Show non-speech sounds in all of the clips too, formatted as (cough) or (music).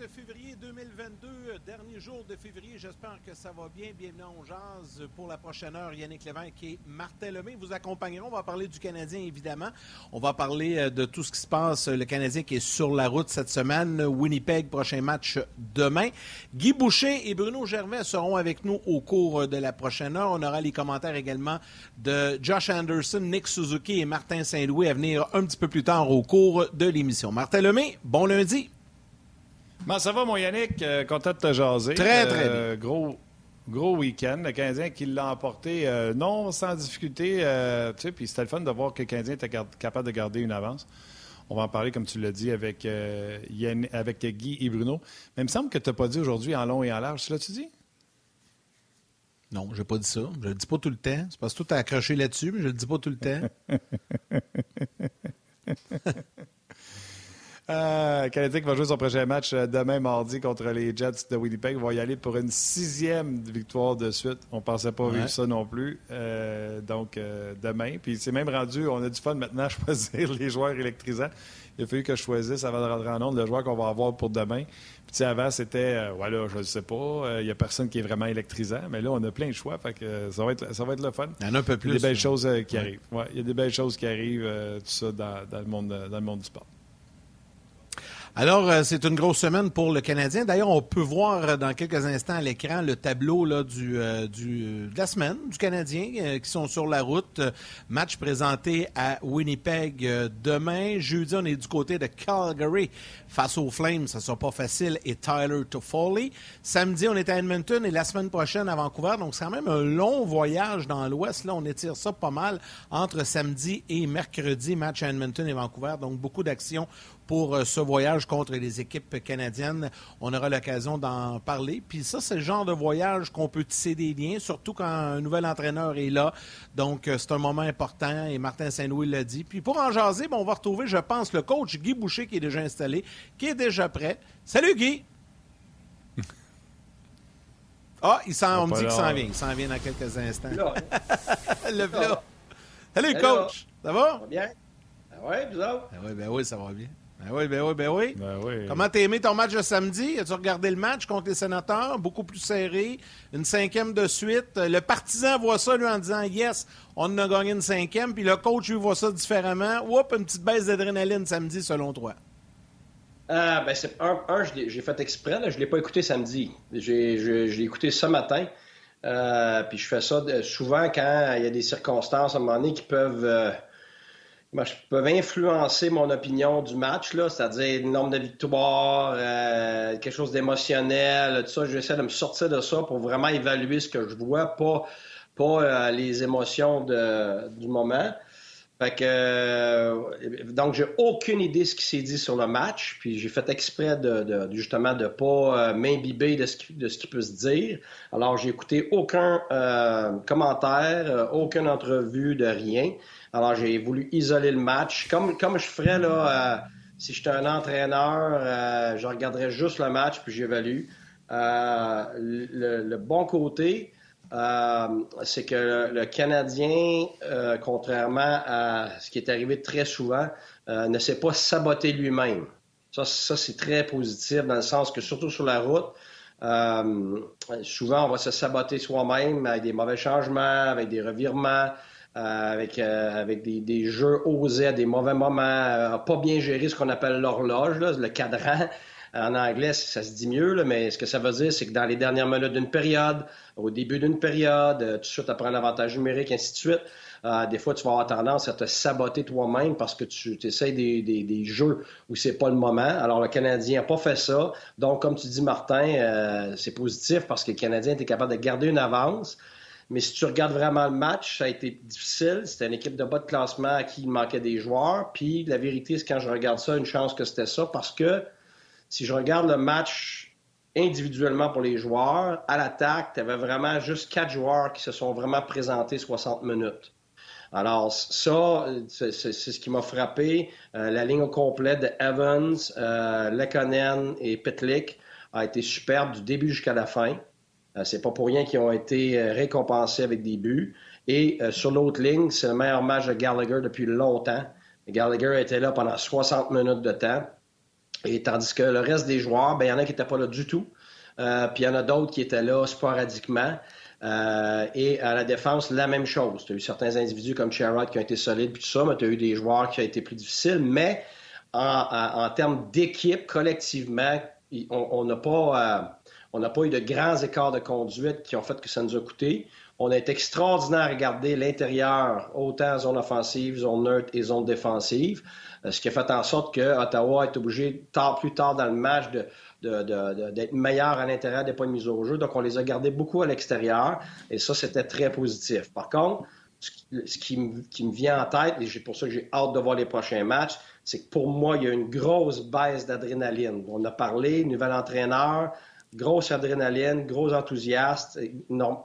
28 février 2022, dernier jour de février. J'espère que ça va bien. Bienvenue en Jazz pour la prochaine heure. Yannick Lévesque et Martin Lemay vous accompagneront. On va parler du Canadien, évidemment. On va parler euh, de tout ce qui se passe. Le Canadien qui est sur la route cette semaine. Winnipeg, prochain match demain. Guy Boucher et Bruno Gervais seront avec nous au cours de la prochaine heure. On aura les commentaires également de Josh Anderson, Nick Suzuki et Martin Saint-Louis à venir un petit peu plus tard au cours de l'émission. Martin Lemay, bon lundi. Comment ça va, mon Yannick? Euh, content de te jaser. Très, très euh, bien. Gros, gros week-end. Le Canadien qui l'a emporté, euh, non sans difficulté. tu sais, puis c'était le fun de voir que le Canadien était capable de garder une avance. On va en parler, comme tu l'as dit, avec, avec Guy et Bruno. Mais il me semble que tu n'as pas dit aujourd'hui en long et en large. L'as-tu dit? Non, je n'ai pas dit ça. Je ne le dis pas tout le temps. C'est parce que tout est accroché là-dessus, mais je ne le dis pas tout le temps. (laughs) Euh, Canadien va jouer son prochain match euh, demain mardi contre les Jets de Winnipeg. va y aller pour une sixième victoire de suite. On ne pensait pas vivre ça non plus. Euh, donc, euh, demain. Puis c'est même rendu, on a du fun maintenant à (laughs) choisir les joueurs électrisants. Il a fallu que je choisisse avant de rentrer en nombre le joueur qu'on va avoir pour demain. Puis avant, c'était, voilà, je ne sais pas, il n'y a personne qui est vraiment électrisant. Mais là, on a plein de choix. Fait que ça, va être, ça va être le fun. Il y en a un peu plus. Il y a des belles choses qui arrivent. Ouais, il y a des belles choses qui arrivent, tout ça, dans, le monde, dans le monde du sport. Alors, euh, c'est une grosse semaine pour le Canadien. D'ailleurs, on peut voir euh, dans quelques instants à l'écran le tableau euh, de la semaine du Canadien qui sont sur la route. Match présenté à Winnipeg demain. Jeudi, on est du côté de Calgary face aux Flames. Ça ne sera pas facile. Et Tyler Toffoli. Samedi, on est à Edmonton et la semaine prochaine à Vancouver. Donc, c'est quand même un long voyage dans l'Ouest. Là, on étire ça pas mal entre samedi et mercredi. Match à Edmonton et Vancouver. Donc, beaucoup d'actions pour euh, ce voyage contre les équipes canadiennes. On aura l'occasion d'en parler. Puis ça, c'est le genre de voyage qu'on peut tisser des liens, surtout quand un nouvel entraîneur est là. Donc, euh, c'est un moment important et Martin Saint-Louis l'a dit. Puis pour en jaser, on va retrouver, je pense, le coach Guy Boucher qui est déjà installé, qui est déjà prêt. Salut Guy! (laughs) Ah, il on me dit qu'il s'en vient. Il s'en vient dans quelques instants. (laughs) le Salut, coach. Ça va? Ça va bien? Ben oui, vous autres? Ben ben oui, ça va bien. Ben oui, ben oui, ben oui. Ben oui. Comment t'as aimé ton match de samedi? As-tu regardé le match contre les sénateurs? Beaucoup plus serré. Une cinquième de suite. Le partisan voit ça, lui, en disant Yes, on a gagné une cinquième. Puis le coach, lui, voit ça différemment. Oups, une petite baisse d'adrénaline samedi, selon toi. Euh, ben c'est un, j'ai fait exprès, je ne l'ai pas écouté samedi. J'ai, je, l'ai écouté ce matin. Euh, puis je fais ça souvent quand il y a des circonstances à un moment donné qui peuvent euh, moi, je peux influencer mon opinion du match, c'est-à-dire le nombre de victoires, euh, quelque chose d'émotionnel, tout ça. J'essaie de me sortir de ça pour vraiment évaluer ce que je vois, pas, pas euh, les émotions de, du moment. Fait que, euh, donc, j'ai aucune idée de ce qui s'est dit sur le match, puis j'ai fait exprès de, de justement de pas m'imbiber de ce, qui, de ce qui peut se dire. Alors, j'ai écouté aucun commentaire, aucune entrevue de rien. Alors, j'ai voulu isoler le match. Comme, comme je ferais là, euh, si j'étais un entraîneur, euh, je regarderais juste le match puis j'évalue. Euh, le, bon côté, c'est que le, Canadien, contrairement à ce qui est arrivé très souvent, ne s'est pas saboté lui-même. Ça, ça c'est très positif dans le sens que, surtout sur la route, souvent, on va se saboter soi-même avec des mauvais changements, avec des revirements. Euh, avec, euh, avec des, des, jeux osés des mauvais moments, euh, pas bien gérer ce qu'on appelle l'horloge, le cadran. En anglais, ça se dit mieux, mais ce que ça veut dire, c'est que dans les dernières minutes d'une période, au début d'une période, tout de suite après un avantage numérique, ainsi de suite, des fois, tu vas avoir tendance à te saboter toi-même parce que tu essaies des, jeux où c'est pas le moment. Alors, le Canadien n'a pas fait ça. Donc, comme tu dis, Martin, c'est positif parce que le Canadien était capable de garder une avance. Mais si tu regardes vraiment le match, ça a été difficile. C'était une équipe de bas de classement à qui il manquait des joueurs. Puis la vérité, c'est quand je regarde ça, une chance que c'était ça parce que si je regarde le match individuellement pour les joueurs, à l'attaque, tu avais vraiment juste quatre joueurs qui se sont vraiment présentés 60 minutes. Alors, ça, c'est ce qui m'a frappé. Euh, la ligne au complet de Evans, euh, Lekonen et Petlik a été superbe du début jusqu'à la fin. Euh, c'est pas pour rien qu'ils ont été euh, récompensés avec des buts. Et sur l'autre ligne, c'est le meilleur match de Gallagher depuis longtemps. Gallagher était là pendant 60 minutes de temps. Et tandis que le reste des joueurs, ben, il y en a qui n'étaient pas là du tout. puis il y en a d'autres qui étaient là sporadiquement. Euh, et à la défense, la même chose. Tu as eu certains individus comme Sherrod qui ont été solides, puis tout ça, mais tu as eu des joueurs qui ont été plus difficiles. Mais en, termes d'équipe, collectivement, on n'a pas, euh, pas eu de grands écarts de conduite qui ont fait que ça nous a coûté. On a été extraordinaire à regarder l'intérieur, autant zone offensive, zone neutre et zone défensive, euh, ce qui a fait en sorte que Ottawa est obligé, tard, plus tard dans le match, d'être meilleur à l'intérieur des points de mise au jeu. Donc, on les a gardés beaucoup à l'extérieur et ça, c'était très positif. Par contre, ce qui, me, vient en tête, et c'est pour ça que j'ai hâte de voir les prochains matchs, c'est que pour moi, il y a une grosse baisse d'adrénaline. On a parlé, nouvel entraîneur, grosse adrénaline, gros enthousiaste,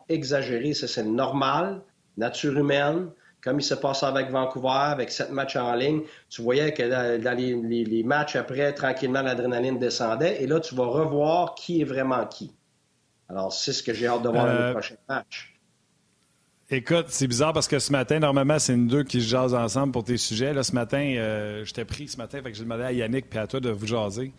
exagéré, ça c'est normal, nature humaine comme il se passe avec Vancouver, avec sept matchs en ligne, tu voyais que dans les, matchs après, tranquillement, l'adrénaline descendait. Et là, tu vas revoir qui est vraiment qui. Alors, c'est ce que j'ai hâte de voir dans les euh, prochains matchs. Écoute, c'est bizarre parce que ce matin, normalement, c'est une deux qui se jasent ensemble pour tes sujets. Là, ce matin, euh, je t'ai pris ce matin, fait que j'ai demandé à Yannick et à toi de vous jaser.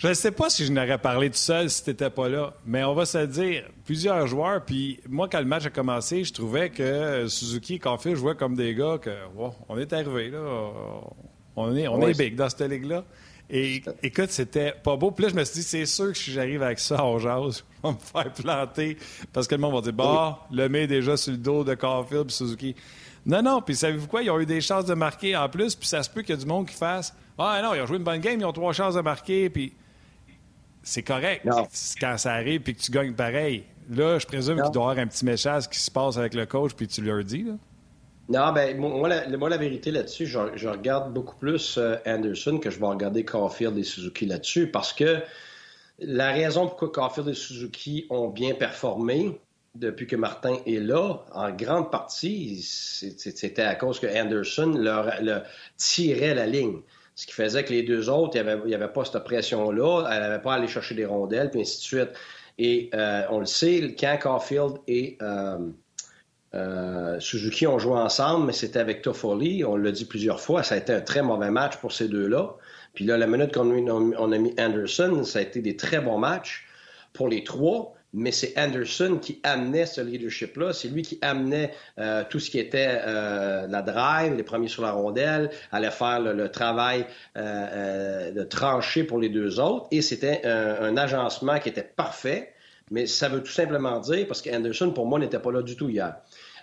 Je ne sais pas si je n'aurais parlé tout seul si tu n'étais pas là, mais on va se dire, plusieurs joueurs, puis moi, quand le match a commencé, je trouvais que Suzuki et Caulfield jouaient comme des gars que, on est arrivé, là, on est, on est big dans cette ligue-là. Et écoute, c'était pas beau. Puis là, je me suis dit, c'est sûr que si j'arrive avec ça au jazz, je vais me faire planter parce que le monde va dire, bah, le met déjà sur le dos de Caulfield et Suzuki. Non, non, puis savez-vous quoi? Ils ont eu des chances de marquer en plus, puis ça se peut qu'il y ait du monde qui fasse, ah non, ils ont joué une bonne game, ils ont trois chances de marquer, puis c'est correct quand ça arrive puis que tu gagnes pareil. Là, je présume qu'il doit y avoir un petit message qui se passe avec le coach puis tu leur dis. Là. Non, ben moi la, vérité là-dessus, je, regarde beaucoup plus euh, Anderson que je vais regarder Caulfield et Suzuki là-dessus parce que la raison pourquoi Caulfield et Suzuki ont bien performé depuis que Martin est là, en grande partie, c'était à cause que Anderson leur tirait la ligne. Ce qui faisait que les deux autres, il n'y avait, pas cette pression-là. Elle n'avait pas à aller chercher des rondelles, puis ainsi de suite. Et euh, on le sait, quand Caulfield et euh, euh, Suzuki ont joué ensemble, mais c'était avec Toffoli. On l'a dit plusieurs fois, ça a été un très mauvais match pour ces deux-là. Puis là, la minute qu'on a mis Anderson, ça a été des très bons matchs pour les trois mais c'est Anderson qui amenait ce leadership-là. C'est lui qui amenait euh, tout ce qui était euh, la drive, les premiers sur la rondelle, allait faire le, travail euh, de trancher pour les deux autres. Et c'était un, agencement qui était parfait. Mais ça veut tout simplement dire, parce qu'Anderson, pour moi, n'était pas là du tout hier.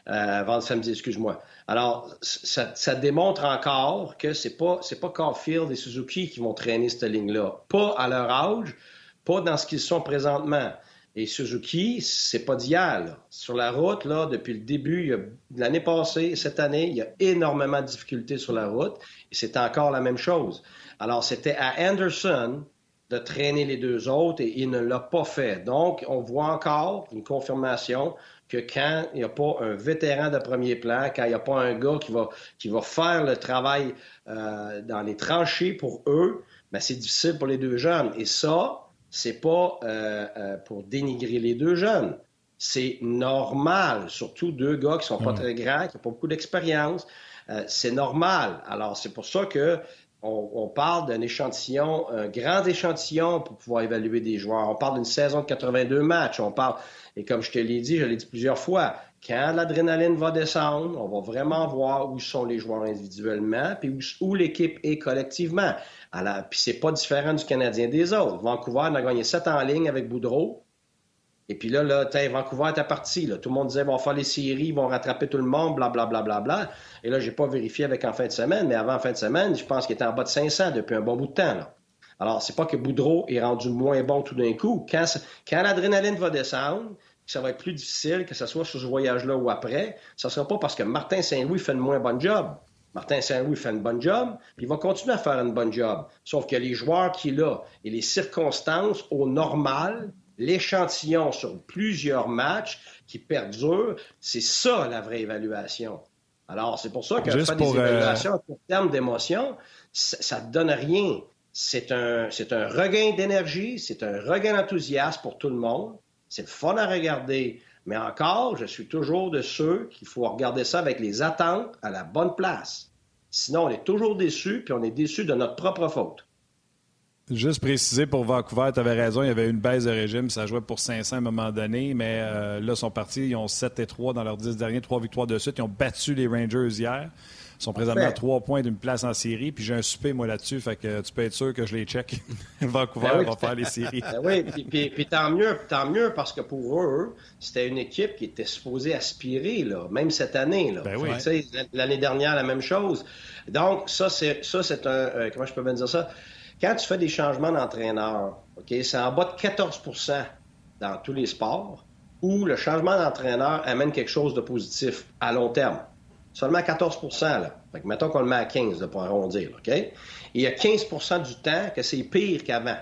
avant le samedi, excuse-moi. Alors, ça, ça, démontre encore que c'est pas c'est pas Caulfield et Suzuki qui vont traîner cette ligne-là. Pas à leur âge, pas dans ce qu'ils sont présentement. Et Suzuki, c'est pas d'hier. Sur la route, là, depuis le début, l'année passée, cette année, il y a énormément de difficultés sur la route. Et c'est encore la même chose. Alors, c'était à Anderson de traîner les deux autres et il ne l'a pas fait. Donc, on voit encore une confirmation que quand il n'y a pas un vétéran de premier plan, quand il n'y a pas un gars qui va, qui va faire le travail euh, dans les tranchées pour eux, ben c'est difficile pour les deux jeunes. Et ça, c'est pas euh, euh, pour dénigrer les deux jeunes. C'est normal, surtout deux gars qui sont pas très grands, qui n'ont pas beaucoup d'expérience. Euh, c'est normal. Alors, c'est pour ça que on, parle d'un échantillon, un grand échantillon pour pouvoir évaluer des joueurs. On parle d'une saison de 82 matchs. On parle, et comme je te l'ai dit, je l'ai dit plusieurs fois, quand l'adrénaline va descendre, on va vraiment voir où sont les joueurs individuellement, puis où l'équipe est collectivement. Alors, puis c'est pas différent du Canadien des autres. Vancouver a gagné 7 en ligne avec Boudreau. Et puis là, là Vancouver était parti. Tout le monde disait, ils vont faire les séries, ils vont rattraper tout le monde, blablabla. Bla, bla, bla, Et là, j'ai pas vérifié avec en fin de semaine, mais avant en fin de semaine, je pense qu'il était en bas de 500 depuis un bon bout de temps. Là. Alors, c'est pas que Boudreau est rendu moins bon tout d'un coup. Quand, quand l'adrénaline va descendre, ça va être plus difficile, que ce soit sur ce voyage-là ou après, ça sera pas parce que Martin Saint-Louis fait le moins bon job. Martin Saint-Louis fait une bonne job, puis il va continuer à faire une bonne job. Sauf que les joueurs qu'il a et les circonstances au normal, l'échantillon sur plusieurs matchs qui perdurent, c'est ça la vraie évaluation. Alors, c'est pour ça que faire des euh, évaluations à court terme d'émotion, ça ne donne rien. C'est un, un regain d'énergie, c'est un regain d'enthousiasme pour tout le monde. C'est fun à regarder. Mais encore, je suis toujours de ceux qu'il faut regarder ça avec les attentes à la bonne place. Sinon, on est toujours déçu, puis on est déçu de notre propre faute. Juste préciser pour Vancouver, tu avais raison, il y avait une baisse de régime, ça jouait pour 500 à un moment donné, mais euh, là, ils sont partis, ils ont 7 et 3 dans leurs 10 derniers, 3 victoires de suite. Ils ont battu les Rangers hier. Ils sont présentement à 3 points d'une place en série, puis j'ai un souper, moi, là-dessus, fait que tu peux être sûr que je les check. (laughs) Vancouver ben va faire les séries. Ben oui, puis, puis, tant, mieux, tant mieux, parce que pour eux, c'était une équipe qui était supposée aspirer, là, même cette année. Là. Ben oui. L'année dernière, la même chose. Donc, ça, c'est, ça, c'est un... Euh, comment je peux bien dire ça? Quand tu fais des changements d'entraîneur, OK, c'est en bas de 14% dans tous les sports où le changement d'entraîneur amène quelque chose de positif à long terme. Seulement 14% là. Fait mettons qu'on le met à 15 pour arrondir, OK? Il y a 15% du temps que c'est pire qu'avant.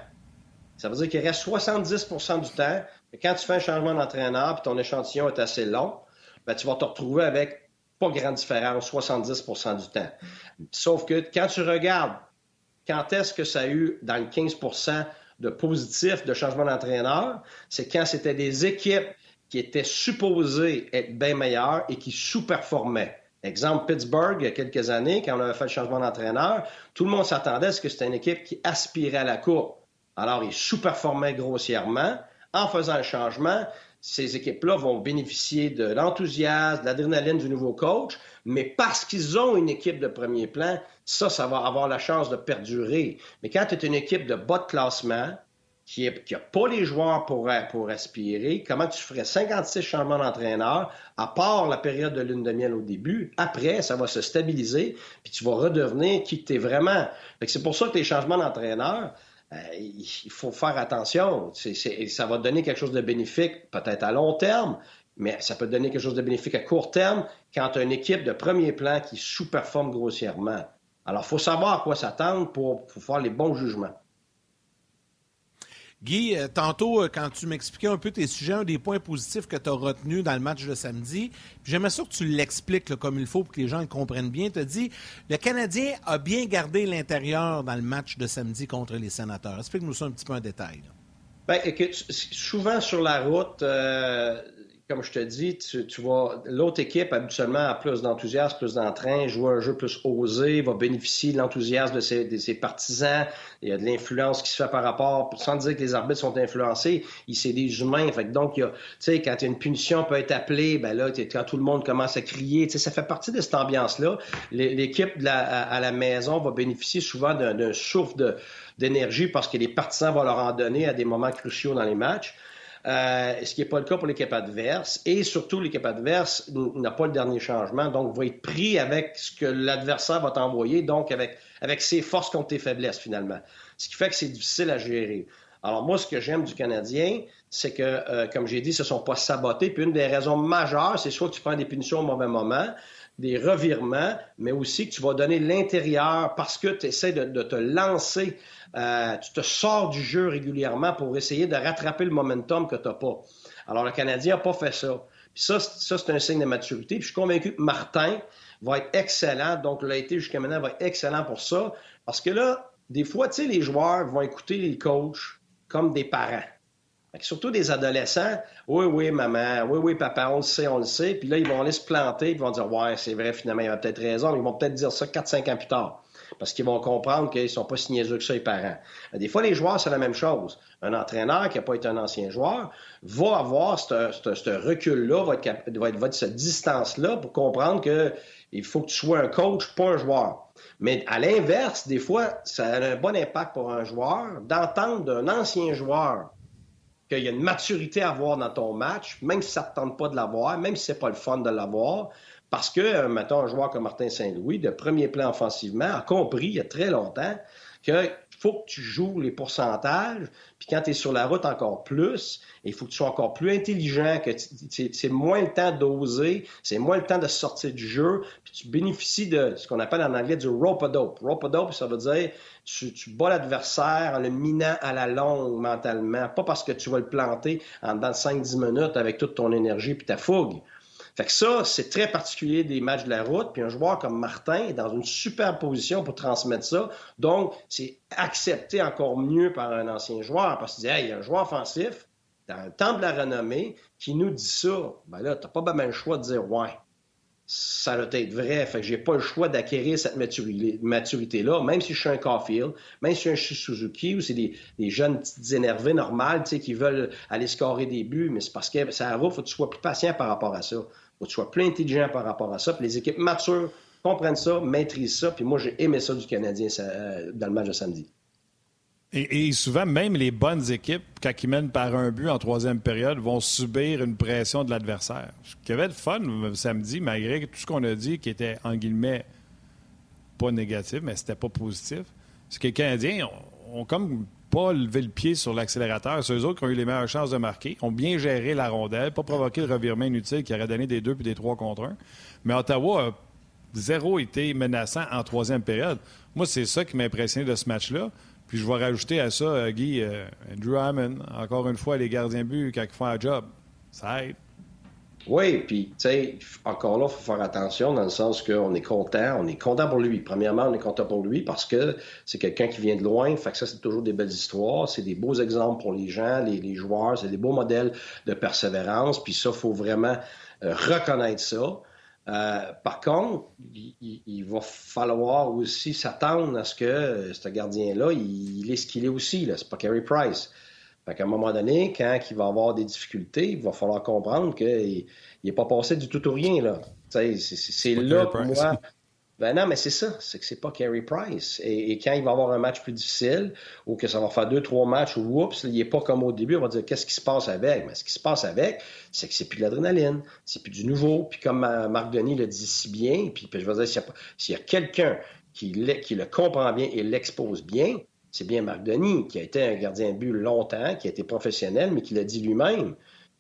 Ça veut dire qu'il reste 70% du temps que quand tu fais un changement d'entraîneur et ton échantillon est assez long, ben, tu vas te retrouver avec pas grande différence, 70% du temps. Sauf que quand tu regardes quand est-ce que ça a eu dans le 15% de positif de changement d'entraîneur? C'est quand c'était des équipes qui étaient supposées être bien meilleures et qui sous-performaient. Exemple, Pittsburgh, il y a quelques années, quand on avait fait le changement d'entraîneur, tout le monde s'attendait à ce que c'était une équipe qui aspirait à la Coupe. Alors, ils sous-performaient grossièrement. En faisant le changement, ces équipes-là vont bénéficier de l'enthousiasme, de l'adrénaline du nouveau coach, mais parce qu'ils ont une équipe de premier plan, ça, ça va avoir la chance de perdurer. Mais quand tu es une équipe de bas de classement, qui n'a pas les joueurs pour, pour aspirer, comment tu ferais 56 changements d'entraîneur, à part la période de lune de miel au début, après, ça va se stabiliser, puis tu vas redevenir qui tu es vraiment. C'est pour ça que les changements d'entraîneur, euh, il faut faire attention. ça va donner quelque chose de bénéfique, peut-être à long terme, mais ça peut donner quelque chose de bénéfique à court terme quand tu as une équipe de premier plan qui sous-performe grossièrement. Alors, il faut savoir à quoi s'attendre pour faire les bons jugements. Guy, euh, tantôt, euh, quand tu m'expliquais un peu tes sujets, un des points positifs que tu as retenu dans le match de samedi, j'aimerais ça que tu l'expliques comme il faut pour que les gens le comprennent bien. Tu as dit le Canadien a bien gardé l'intérieur dans le match de samedi contre les sénateurs. Explique-nous ça un petit peu en détail. Bien, souvent sur la route, euh, comme je te dis, tu, vois, l'autre équipe habituellement a plus d'enthousiasme, plus d'entrain, joue un jeu plus osé, va bénéficier de l'enthousiasme de ses, partisans. Il y a de l'influence qui se fait par rapport, sans dire que les arbitres sont influencés, c'est des humains. Fait donc, il y tu quand une punition peut être appelée, ben là, quand tout le monde commence à crier, tu ça fait partie de cette ambiance-là. L'équipe à, la maison va bénéficier souvent d'un souffle d'énergie parce que les partisans vont leur en donner à des moments cruciaux dans les matchs. Euh, ce qui n'est pas le cas pour l'équipe adverse. Et surtout, l'équipe adverse n'a pas le dernier changement, donc va être pris avec ce que l'adversaire va t'envoyer, donc avec, avec ses forces contre tes faiblesses, finalement. Ce qui fait que c'est difficile à gérer. Alors moi, ce que j'aime du Canadien, c'est que, euh, comme j'ai dit, ils ne sont pas sabotés. Puis une des raisons majeures, c'est soit que tu prends des punitions au mauvais moment, des revirements, mais aussi que tu vas donner l'intérieur parce que tu essaies de, te lancer, euh, tu te sors du jeu régulièrement pour essayer de rattraper le momentum que tu n'as pas. Alors, le Canadien n'a pas fait ça. Ça, ça c'est un signe de maturité. Puis je suis convaincu que Martin va être excellent, donc l'a été jusqu'à maintenant, va être excellent pour ça. Parce que là, des fois, tu sais, les joueurs vont écouter les coachs comme des parents. Surtout des adolescents, oui, oui, maman, oui, oui, papa, on le sait, on le sait. Puis là, ils vont aller se planter, ils vont dire, ouais, c'est vrai, finalement, il a peut-être raison, mais ils vont peut-être dire ça 4-5 ans plus tard. Parce qu'ils vont comprendre qu'ils ne sont pas si niaiseux que ça, les parents. Des fois, les joueurs, c'est la même chose. Un entraîneur qui n'a pas été un ancien joueur va avoir ce recul-là, va être, va être, cette distance-là pour comprendre qu'il faut que tu sois un coach, pas un joueur. Mais à l'inverse, des fois, ça a un bon impact pour un joueur d'entendre d'un ancien joueur qu'il y a une maturité à avoir dans ton match, même si ça ne te tente pas de l'avoir, même si c'est pas le fun de l'avoir, parce que, euh, mettons, un joueur comme Martin Saint-Louis, de premier plan offensivement, a compris il y a très longtemps qu'il faut que tu joues les pourcentages, puis quand tu es sur la route encore plus, il faut que tu sois encore plus intelligent, que c'est moins le temps d'oser, c'est moins le temps de sortir du jeu, puis tu bénéficies de ce qu'on appelle en anglais du rope-a-dope. Rope-a-dope, ça veut dire tu, tu bats l'adversaire en le minant à la longue mentalement, pas parce que tu vas le planter en dans 5-10 minutes avec toute ton énergie puis ta fougue. Fait que ça, c'est très particulier des matchs de la route. Puis un joueur comme Martin est dans une super position pour transmettre ça. Donc, c'est accepté encore mieux par un ancien joueur parce qu'il dit, hey, il y a un joueur offensif dans le temps de la renommée qui nous dit ça. Ben là, t'as pas bien le choix de dire, ouais, ça doit être vrai. Fait que j'ai pas le choix d'acquérir cette maturité-là, même si je suis un Caulfield, même si je suis un Suzuki, ou c'est des, jeunes petites énervés normales, qui veulent aller scorer des buts, mais c'est parce que ça va, faut que tu sois plus patient par rapport à ça. Faut que tu sois plus intelligent par rapport à ça. Puis les équipes matures comprennent ça, maîtrisent ça, puis moi, j'ai aimé ça du Canadien euh, dans le match de samedi. Et, souvent, même les bonnes équipes, quand ils mènent par un but en troisième période, vont subir une pression de l'adversaire. Ce qui avait de fun samedi, malgré tout ce qu'on a dit qui était, en guillemets, pas négatif, mais c'était pas positif, c'est que les Canadiens ont, comme pas levé le pied sur l'accélérateur. C'est eux autres qui ont eu les meilleures chances de marquer, ont bien géré la rondelle, pas provoqué le revirement inutile qui aurait donné des deux puis des trois contre un. Mais Ottawa a zéro été menaçant en troisième période. Moi, c'est ça qui m'a impressionné de ce match-là. Puis je vais rajouter à ça, euh, Guy, euh, Andrew Hammond, encore une fois, les gardiens but quand ils font un job. Ça aide. Oui, puis, tu sais, encore là, il faut faire attention dans le sens qu'on est content. On est content pour lui. Premièrement, on est content pour lui parce que c'est quelqu'un qui vient de loin. Fait que ça, c'est toujours des belles histoires. C'est des beaux exemples pour les gens, les, joueurs. C'est des beaux modèles de persévérance. Puis ça, il faut vraiment euh, reconnaître ça. Euh, par contre, il, va falloir aussi s'attendre à ce que euh, ce gardien-là, il, est ce qu'il est aussi. C'est pas Carey Price. Fait qu'à un moment donné, quand il va avoir des difficultés, il va falloir comprendre qu'il n'est pas passé du tout au rien. Là. C'est, là pour moi. Ben non, mais c'est ça, c'est que c'est pas Carey Price. Et, quand il va avoir un match plus difficile, ou que ça va faire deux, trois matchs, ou oups, il n'est pas comme au début, on va dire qu'est-ce qui se passe avec? Mais ce qui se passe avec, c'est que c'est plus de l'adrénaline, c'est plus du nouveau. Puis comme Marc Denis le dit si bien, puis, je veux dire, s'il y a, quelqu'un qui, qui, le comprend bien et l'expose bien, c'est bien Marc Denis, qui a été un gardien de but longtemps, qui a été professionnel, mais qui l'a dit lui-même.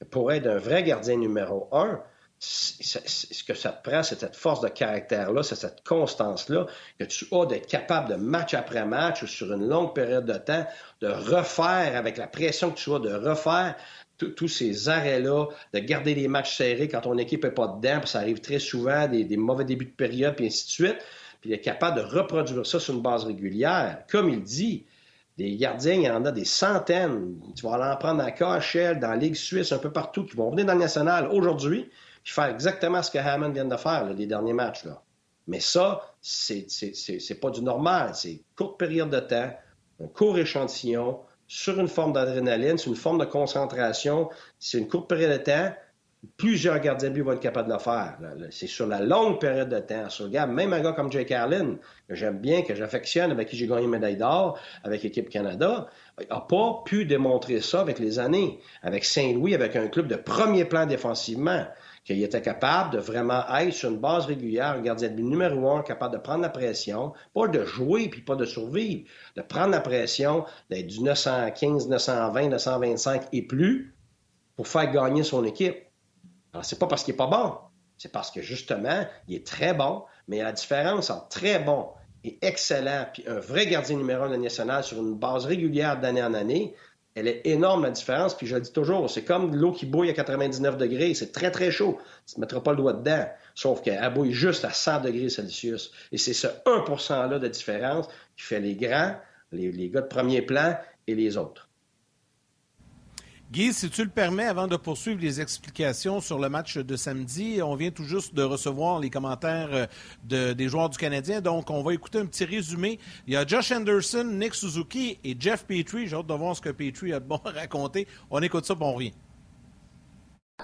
Pour être un vrai gardien numéro un, ce que ça te prend, c'est cette force de caractère-là, c'est cette constance-là que tu as d'être capable de match après match ou sur une longue période de temps, de refaire avec la pression que tu as, de refaire tous ces arrêts-là, de garder les matchs serrés quand ton équipe n'est pas dedans, puis ça arrive très souvent, des, mauvais débuts de période, puis ainsi de suite, puis d'être capable de reproduire ça sur une base régulière. Comme il dit, des gardiens, il y en a des centaines. Tu vas en prendre à KHL, dans la Ligue suisse, un peu partout, qui vont venir dans le national aujourd'hui, puis faire exactement ce que Hammond vient de faire, les derniers matchs. Mais ça, c'est pas du normal. C'est une courte période de temps, un court échantillon, sur une forme d'adrénaline, sur une forme de concentration. C'est une courte période de temps. Plusieurs gardiens de but vont être capables de le faire. C'est sur la longue période de temps. Sur, regarde, même un gars comme Jake Carlin, que j'aime bien, que j'affectionne, avec qui j'ai gagné une médaille d'or, avec l'équipe Canada, n'a pas pu démontrer ça avec les années. Avec Saint-Louis, avec un club de premier plan défensivement qu'il était capable de vraiment être sur une base régulière, un gardien de but numéro un, capable de prendre la pression, pas de jouer puis pas de survivre, de prendre la pression, d'être du 915, 920, 925 et plus pour faire gagner son équipe. Alors, c'est pas parce qu'il est pas bon, c'est parce que justement, il est très bon, mais la différence entre très bon et excellent, puis un vrai gardien numéro un de national sur une base régulière d'année en année, elle est énorme, la différence. Puis je le dis toujours, c'est comme l'eau qui bouille à 99 degrés. C'est très, très chaud. Tu ne mettras pas le doigt dedans. Sauf qu'elle bouille juste à 100 degrés Celsius. Et c'est ce 1 %-là de différence qui fait les grands, les, les gars de premier plan et les autres. Guy, si tu le permets, avant de poursuivre les explications sur le match de samedi, on vient tout juste de recevoir les commentaires euh, des joueurs du Canadien. Donc, on va écouter un petit résumé. Il y a Josh Anderson, Nick Suzuki et Jeff Petrie. J'ai hâte de voir ce que Petrie a de bon à raconter. On écoute ça, puis on revient.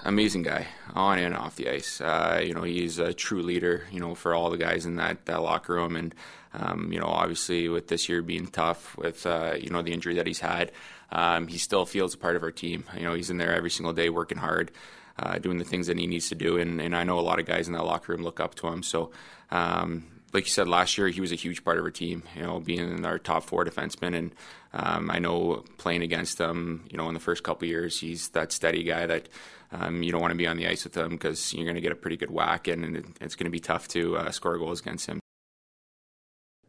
amazing guy on and off the ice. Uh, you know, he's a true leader. You know, for all the guys in that, that locker room, and um, you know, obviously with this year being tough, with uh, you know the injury that he's had, um, he still feels a part of our team. You know, he's in there every single day working hard, uh, doing the things that he needs to do. And, and I know a lot of guys in that locker room look up to him. So, um, like you said, last year he was a huge part of our team. You know, being in our top four defensemen, and um, I know playing against him, you know, in the first couple years, he's that steady guy that um, you don't want to be on the ice with him because you're going to get a pretty good whack, and it's going to be tough to uh, score goals against him.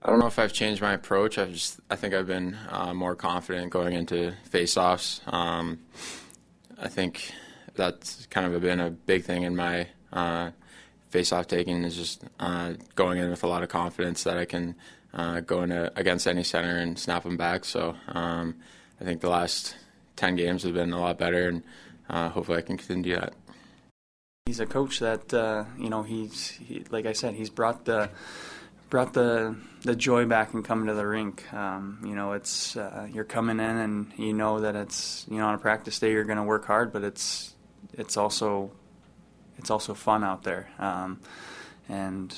I don't know if I've changed my approach. I just I think I've been uh, more confident going into face-offs. Um, I think that's kind of been a big thing in my uh, face-off taking is just uh, going in with a lot of confidence that I can uh, go in a, against any center and snap them back. So um, I think the last ten games have been a lot better, and uh, hopefully I can continue that. He's a coach that uh, you know he's he, like I said he's brought the brought the the joy back and coming to the rink. Um, you know, it's uh, you're coming in and you know that it's you know on a practice day you're going to work hard, but it's it's also it's also fun out there, um, and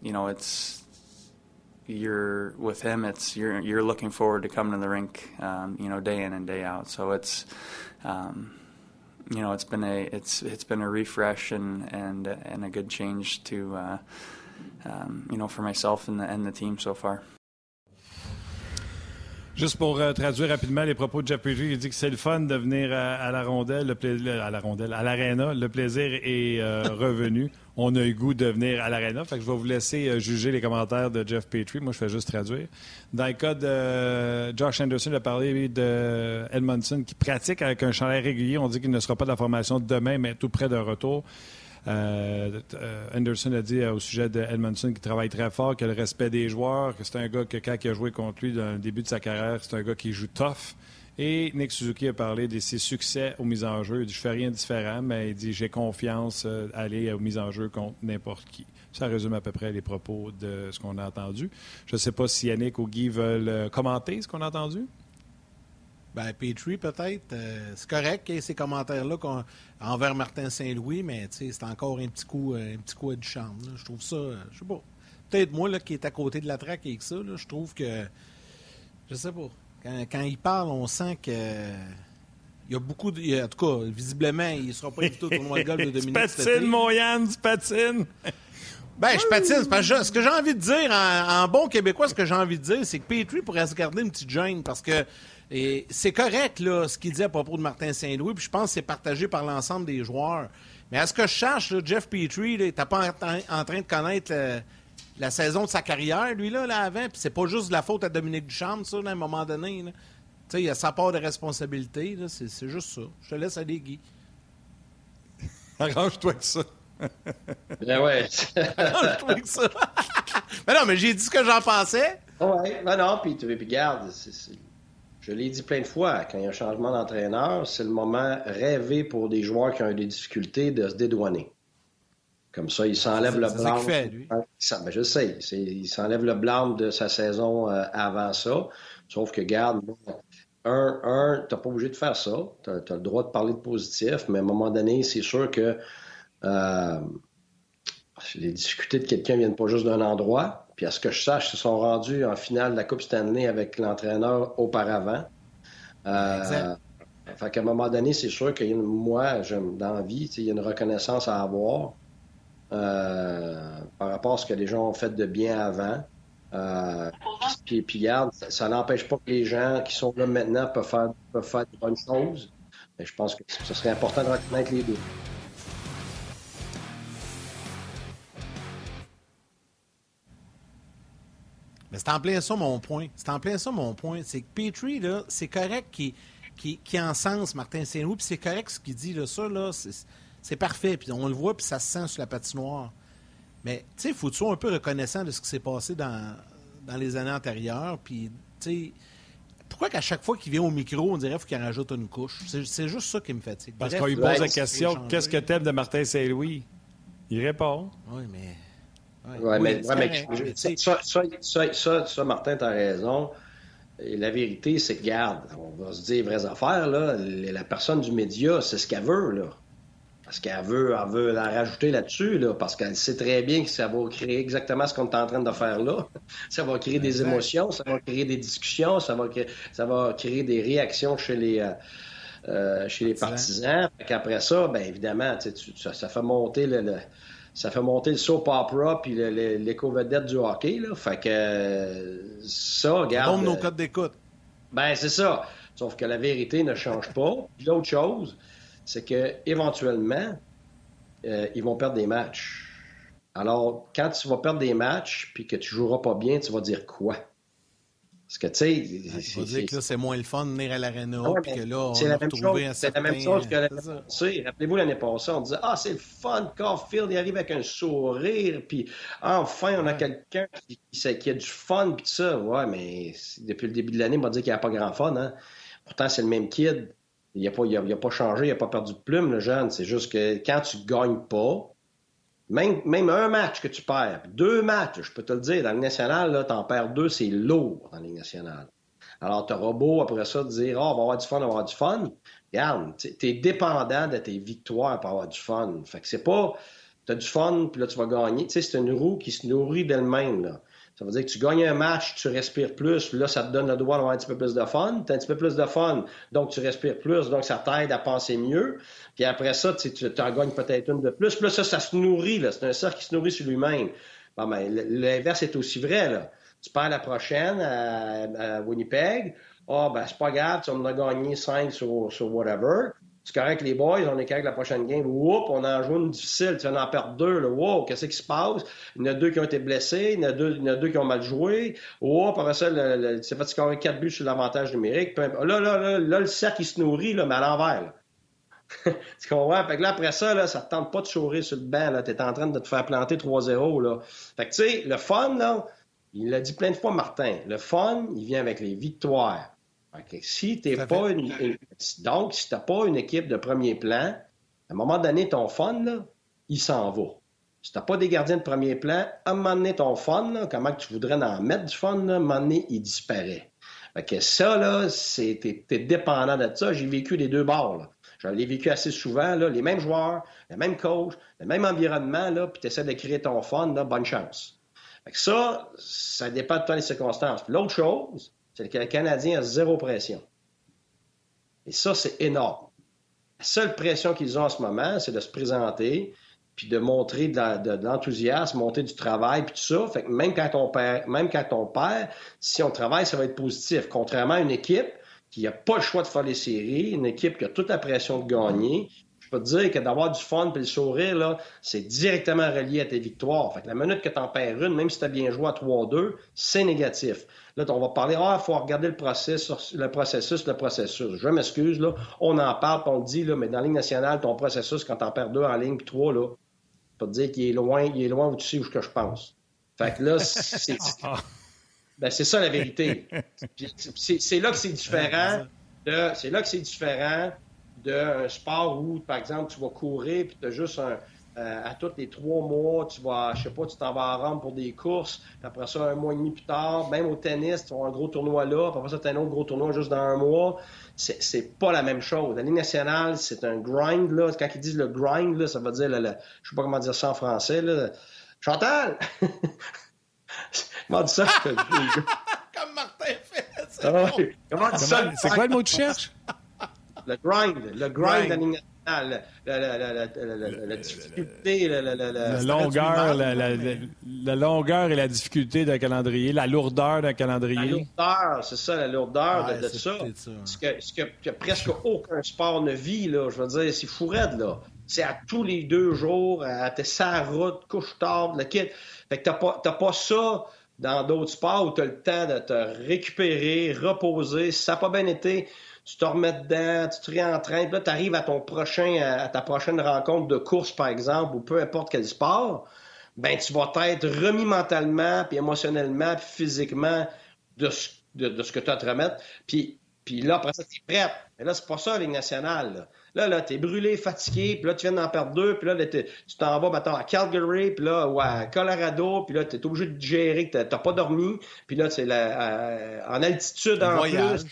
you know it's you're with him. It's you're you're looking forward to coming to the rink, um, you know, day in and day out. So it's. Um, you know, it's been a it's it's been a refresh and and and a good change to uh, um, you know, for myself and the, and the team so far. Juste pour euh, traduire rapidement les propos de Jeff Petrie, il dit que c'est le fun de venir à, à la rondelle, le à la rondelle, à l'aréna. Le plaisir est euh, (laughs) revenu. On a eu goût de venir à l'aréna. Fait que je vais vous laisser euh, juger les commentaires de Jeff Petrie. Moi, je fais juste traduire. Dans le cas de Josh Anderson, il a parlé de Edmondson qui pratique avec un chandail régulier. On dit qu'il ne sera pas de la formation demain, mais tout près de retour. Euh, Anderson a dit au sujet de Edmondson qu'il travaille très fort, que le respect des joueurs, que c'est un gars que quand il a joué contre lui dans le début de sa carrière, c'est un gars qui joue tough. Et Nick Suzuki a parlé de ses succès aux mises en jeu. Il dit Je fais rien de différent, mais il dit J'ai confiance euh, aller aux mises en jeu contre n'importe qui. Ça résume à peu près les propos de ce qu'on a entendu. Je ne sais pas si Yannick ou Guy veulent euh, commenter ce qu'on a entendu. Ben, Petrie, peut-être. c'est correct qu'il y ait ces commentaires-là envers Martin Saint-Louis, mais c'est encore un petit coup, euh, un petit coup du charme. Je trouve ça, euh, je sais pas. Peut-être moi là, qui est à côté de la traque avec ça, je trouve que, je sais pas. Quand, il parle, on sent que il y a beaucoup de. En tout cas, visiblement, il ne sera pas invité au tournoi de golf de (laughs) Dominique. tu patines, mon Yann, tu patines. Ben, je patine. ce que j'ai envie de dire en, bon québécois, ce que j'ai envie de dire, c'est que Petrie pourrait se garder une petite gêne parce que et c'est correct, là, ce qu'il dit à propos de Martin Saint-Louis, puis je pense que c'est partagé par l'ensemble des joueurs. Mais à ce que je cherche, Jeff Petrie, n'est pas en, train de connaître la saison de sa carrière, lui, là, là avant. Puis c'est pas juste de la faute à Dominique Duchamp, ça, à un moment donné. Tu sais, il a sa part de responsabilité, c'est juste ça. Je te laisse aller, Guy. (laughs) Arrange-toi avec ça. (laughs) ben ouais. Arrange-toi avec ça. mais (laughs) non, mais j'ai dit ce que j'en pensais. Oui, ben non, puis, puis garde, c'est je l'ai dit plein de fois, quand il y a un changement d'entraîneur, c'est le moment rêvé pour des joueurs qui ont eu des difficultés de se dédouaner. Comme ça, il s'enlève le blanc. Fait, lui. Ben, je sais. Il s'enlève le blanc de sa saison euh, avant ça. Sauf que, garde, un, un t'as pas obligé de faire ça. Tu as, le droit de parler de positif, mais à un moment donné, c'est sûr que euh, les difficultés de quelqu'un viennent pas juste d'un endroit. Puis à ce que je sache, ils se sont rendus en finale de la Coupe Stanley avec l'entraîneur auparavant. Euh, fait qu'à un moment donné, c'est sûr que moi, dans la vie, il y a une reconnaissance à avoir euh, par rapport à ce que les gens ont fait de bien avant. Euh, puis, puis regarde, ça, n'empêche pas que les gens qui sont là maintenant peuvent faire, peuvent faire de bonnes choses. Mais je pense que ce serait important de reconnaître les deux. C'est en plein ça mon point. C'est en plein ça mon point. C'est que Petrie, là, c'est correct qu'il qui, qui encense Martin Saint-Louis, puis c'est correct ce qu'il dit, là, ça, là, c'est parfait, puis on le voit, puis ça se sent sur la patinoire. Mais, tu sais, il faut être un peu reconnaissant de ce qui s'est passé dans, dans les années antérieures, puis, tu sais, pourquoi qu'à chaque fois qu'il vient au micro, on dirait qu'il rajoute une couche? C'est juste ça qui me fatigue. Parce qu'on lui pose la question, qu'est-ce que t'aimes de Martin Saint-Louis? Il répond. Oui, mais Ouais, mais, ça, ça, ça, ça, Martin, t'as raison. Et la vérité, c'est que, garde, on va se dire vraies affaires, là. La personne du média, c'est ce qu'elle veut, là. Parce qu'elle veut, elle veut la rajouter là-dessus, là, parce qu'elle sait très bien que ça va créer exactement ce qu'on est en train de faire là. (laughs) Ça va créer des émotions, ça va créer des discussions, ça va créer, ça va créer des réactions chez les, euh, euh chez les partisans. Après ça, ben évidemment, ça, ça, fait monter le ça fait monter le soap opera puis l'éco-vedette du hockey. Là. Fait que ça, regarde. nos codes d'écoute. Ben, c'est ça. Sauf que la vérité ne change pas. l'autre chose, c'est que éventuellement, euh, ils vont perdre des matchs. Alors, quand tu vas perdre des matchs puis que tu joueras pas bien, tu vas dire quoi? Parce que, tu sais. dire que c'est moins le fun de venir à l'aréna, ah puis que là, on a retrouvé C'est la même chose que l'année passée. Rappelez-vous, l'année passée, on disait Ah, c'est le fun, Caulfield, il arrive avec un sourire, puis enfin, on a quelqu'un qui, qui, a du fun, puis tout ça. Ouais, mais depuis le début de l'année, on va dire qu'il n'y a pas grand fun. Hein? Pourtant, c'est le même kid. Il n'a pas, a, pas changé, il n'a pas perdu de plume, le jeune. C'est juste que quand tu gagnes pas, même, même un match que tu perds, deux matchs, je peux te le dire, dans le national, tu en perds deux, c'est lourd dans le national. Alors, tu as beau après ça de dire, oh, on va avoir du fun, on va avoir du fun. Regarde, tu es dépendant de tes victoires pour avoir du fun. Fait que c'est pas, tu as du fun, puis là, tu vas gagner. Tu sais, c'est une roue qui se nourrit d'elle-même. Ça veut dire que tu gagnes un match, tu respires plus, là, ça te donne le droit d'avoir un petit peu plus de fun. Tu as un petit peu plus de fun, donc tu respires plus, donc ça t'aide à penser mieux. Puis après ça, tu en gagnes peut-être une de plus. Puis là, ça, ça se nourrit, là. C'est un cercle qui se nourrit sur lui-même. Bon, ben, l'inverse est aussi vrai, là. Tu perds la prochaine à, Winnipeg. Ah, oh, ben, c'est pas grave, tu vas me gagner 5 sur, sur whatever. C'est correct, les boys, on est correct la prochaine game. Whoop, on en joue une difficile, tu vas en perdre deux. Là. Wow, qu'est-ce qui se passe? Il y en a deux qui ont été blessés, il y en a deux, il y en a deux qui ont mal joué. Whoop, après ça, le, tu fait scorer quatre buts sur l'avantage numérique. Là, là, là, là, le cercle, il se nourrit, là, mais à l'envers. (laughs) tu comprends? Fait que là, après ça, là, ça te tente pas de chourer sur le banc. Là. T'es en train de te faire planter 3-0. Là. Fait que, tu sais, le fun, là, il l'a dit plein de fois, Martin, le fun, il vient avec les victoires. Si t'es pas une, donc, si t'as pas une équipe de premier plan, à un moment donné, ton fun, là, il s'en va. Si t'as pas des gardiens de premier plan, à un moment donné, ton fun, là, comment tu voudrais en mettre du fun, là, à un moment donné, il disparaît. Fait que ça, là, c'est, t'es, dépendant de ça. J'ai vécu les deux bords, là. Je l'ai vécu assez souvent, là, les mêmes joueurs, les mêmes coachs, le même environnement, là, puis tu essaies de créer ton fun, là, bonne chance. Fait que ça, ça dépend de toi les circonstances. l'autre chose, c'est que le Canadien a zéro pression. Et ça, c'est énorme. La seule pression qu'ils ont en ce moment, c'est de se présenter, puis de montrer de, l'enthousiasme, monter du travail, puis tout ça. Fait que même quand on perd, même quand on perd, si on travaille, ça va être positif. Contrairement à une équipe qui n'a pas le choix de faire les séries, une équipe qui a toute la pression de gagner, je peux te dire que d'avoir du fun et le sourire, là, c'est directement relié à tes victoires. Fait que la minute que tu en perds une, même si tu as bien joué à 3-2, c'est négatif. Là, on va parler, ah, il faut regarder le processus, le processus, le processus. Je m'excuse, là, on en parle, on le dit, là, mais dans la Ligue nationale, ton processus, quand tu en perds deux en ligne puis trois, là, je peux te dire qu'il est loin, il est loin où tu sais où que je pense. Fait que là, c'est. (laughs) Ben, c'est ça la vérité. (laughs) C'est là que c'est différent. C'est là que c'est différent d'un sport où, par exemple, tu vas courir puis tu as juste un, euh, à tous les trois mois, tu vas, je sais pas, tu t'en vas à Rome pour des courses, puis après ça, un mois et demi plus tard, même au tennis, tu as un gros tournoi là, puis après ça, tu as un autre gros tournoi juste dans un mois. C'est pas la même chose. La Ligue nationale, c'est un grind, là. Quand ils disent le grind, là, ça veut dire, le, le, je sais pas comment dire ça en français, là. Chantal! (laughs) comment dire ça? (laughs) Comme Martin fait. Ah, comment dire ça? C'est quoi le mot que tu cherches? Le grind, le grind, grind. La, la, la, la, difficulté, la, longueur, la, longueur et la difficulté d'un calendrier, la lourdeur d'un calendrier. La lourdeur, c'est ça, la lourdeur de, ça. Ce que, ce que, presque aucun sport ne vit, là, je veux dire, c'est fou raide, là. C'est à tous les deux jours, à tes sa route, couche tard, le kit. Fait que t'as pas, pas ça dans d'autres sports où tu as le temps de te récupérer, reposer. Si ça n'a pas bien été, tu te remets dedans, tu te réentraînes, puis là, tu arrives à ton prochain, à ta prochaine rencontre de course, par exemple, ou peu importe quel sport, ben tu vas être remis mentalement, puis émotionnellement, puis physiquement de ce, de, ce que tu as à te remettre. Puis, puis là, après ça, tu es prêt. Mais là, c'est pas ça, la Ligue nationale. Là. Là, là, t'es brûlé, fatigué, puis là, tu viens d'en perdre deux, puis là, tu t'en vas, maintenant à Calgary, puis là, ou à Colorado, puis là, t'es obligé de gérer que t'as pas dormi, puis là, c'est euh, en altitude en voyage.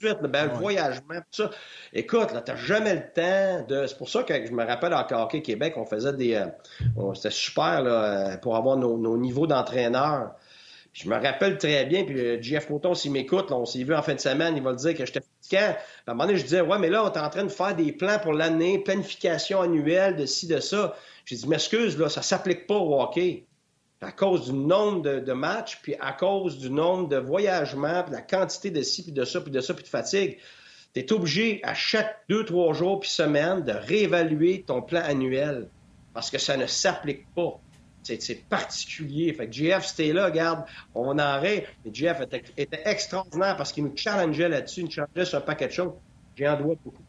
plus. ben, le voyagement, tout ça. Écoute, là, t'as jamais le temps de... C'est pour ça que je me rappelle en Hockey Québec, on faisait des... Euh, c'était super, là, euh, pour avoir nos, nos niveaux d'entraîneurs. Je me rappelle très bien, puis Jeff Mouton, s'il m'écoute, on s'est vu en fin de semaine, il va le dire que j'étais fatiguant. À un moment donné, je disais, ouais, mais là, on est en train de faire des plans pour l'année, planification annuelle de ci, de ça. J'ai dit, m'excuse, là, ça s'applique pas au hockey. À cause du nombre de, matchs, puis à cause du nombre de voyagements, puis la quantité de ci, puis de ça, puis de ça, puis de fatigue. Tu es obligé à chaque deux, trois jours, puis semaine, de réévaluer ton plan annuel. Parce que ça ne s'applique pas. C'est particulier. Fait que GF, c'était là, regarde, on en. Mais GF était, extraordinaire parce qu'il nous challengeait là-dessus, il nous challengeait sur un paquet de choses. J'ai en doigt beaucoup.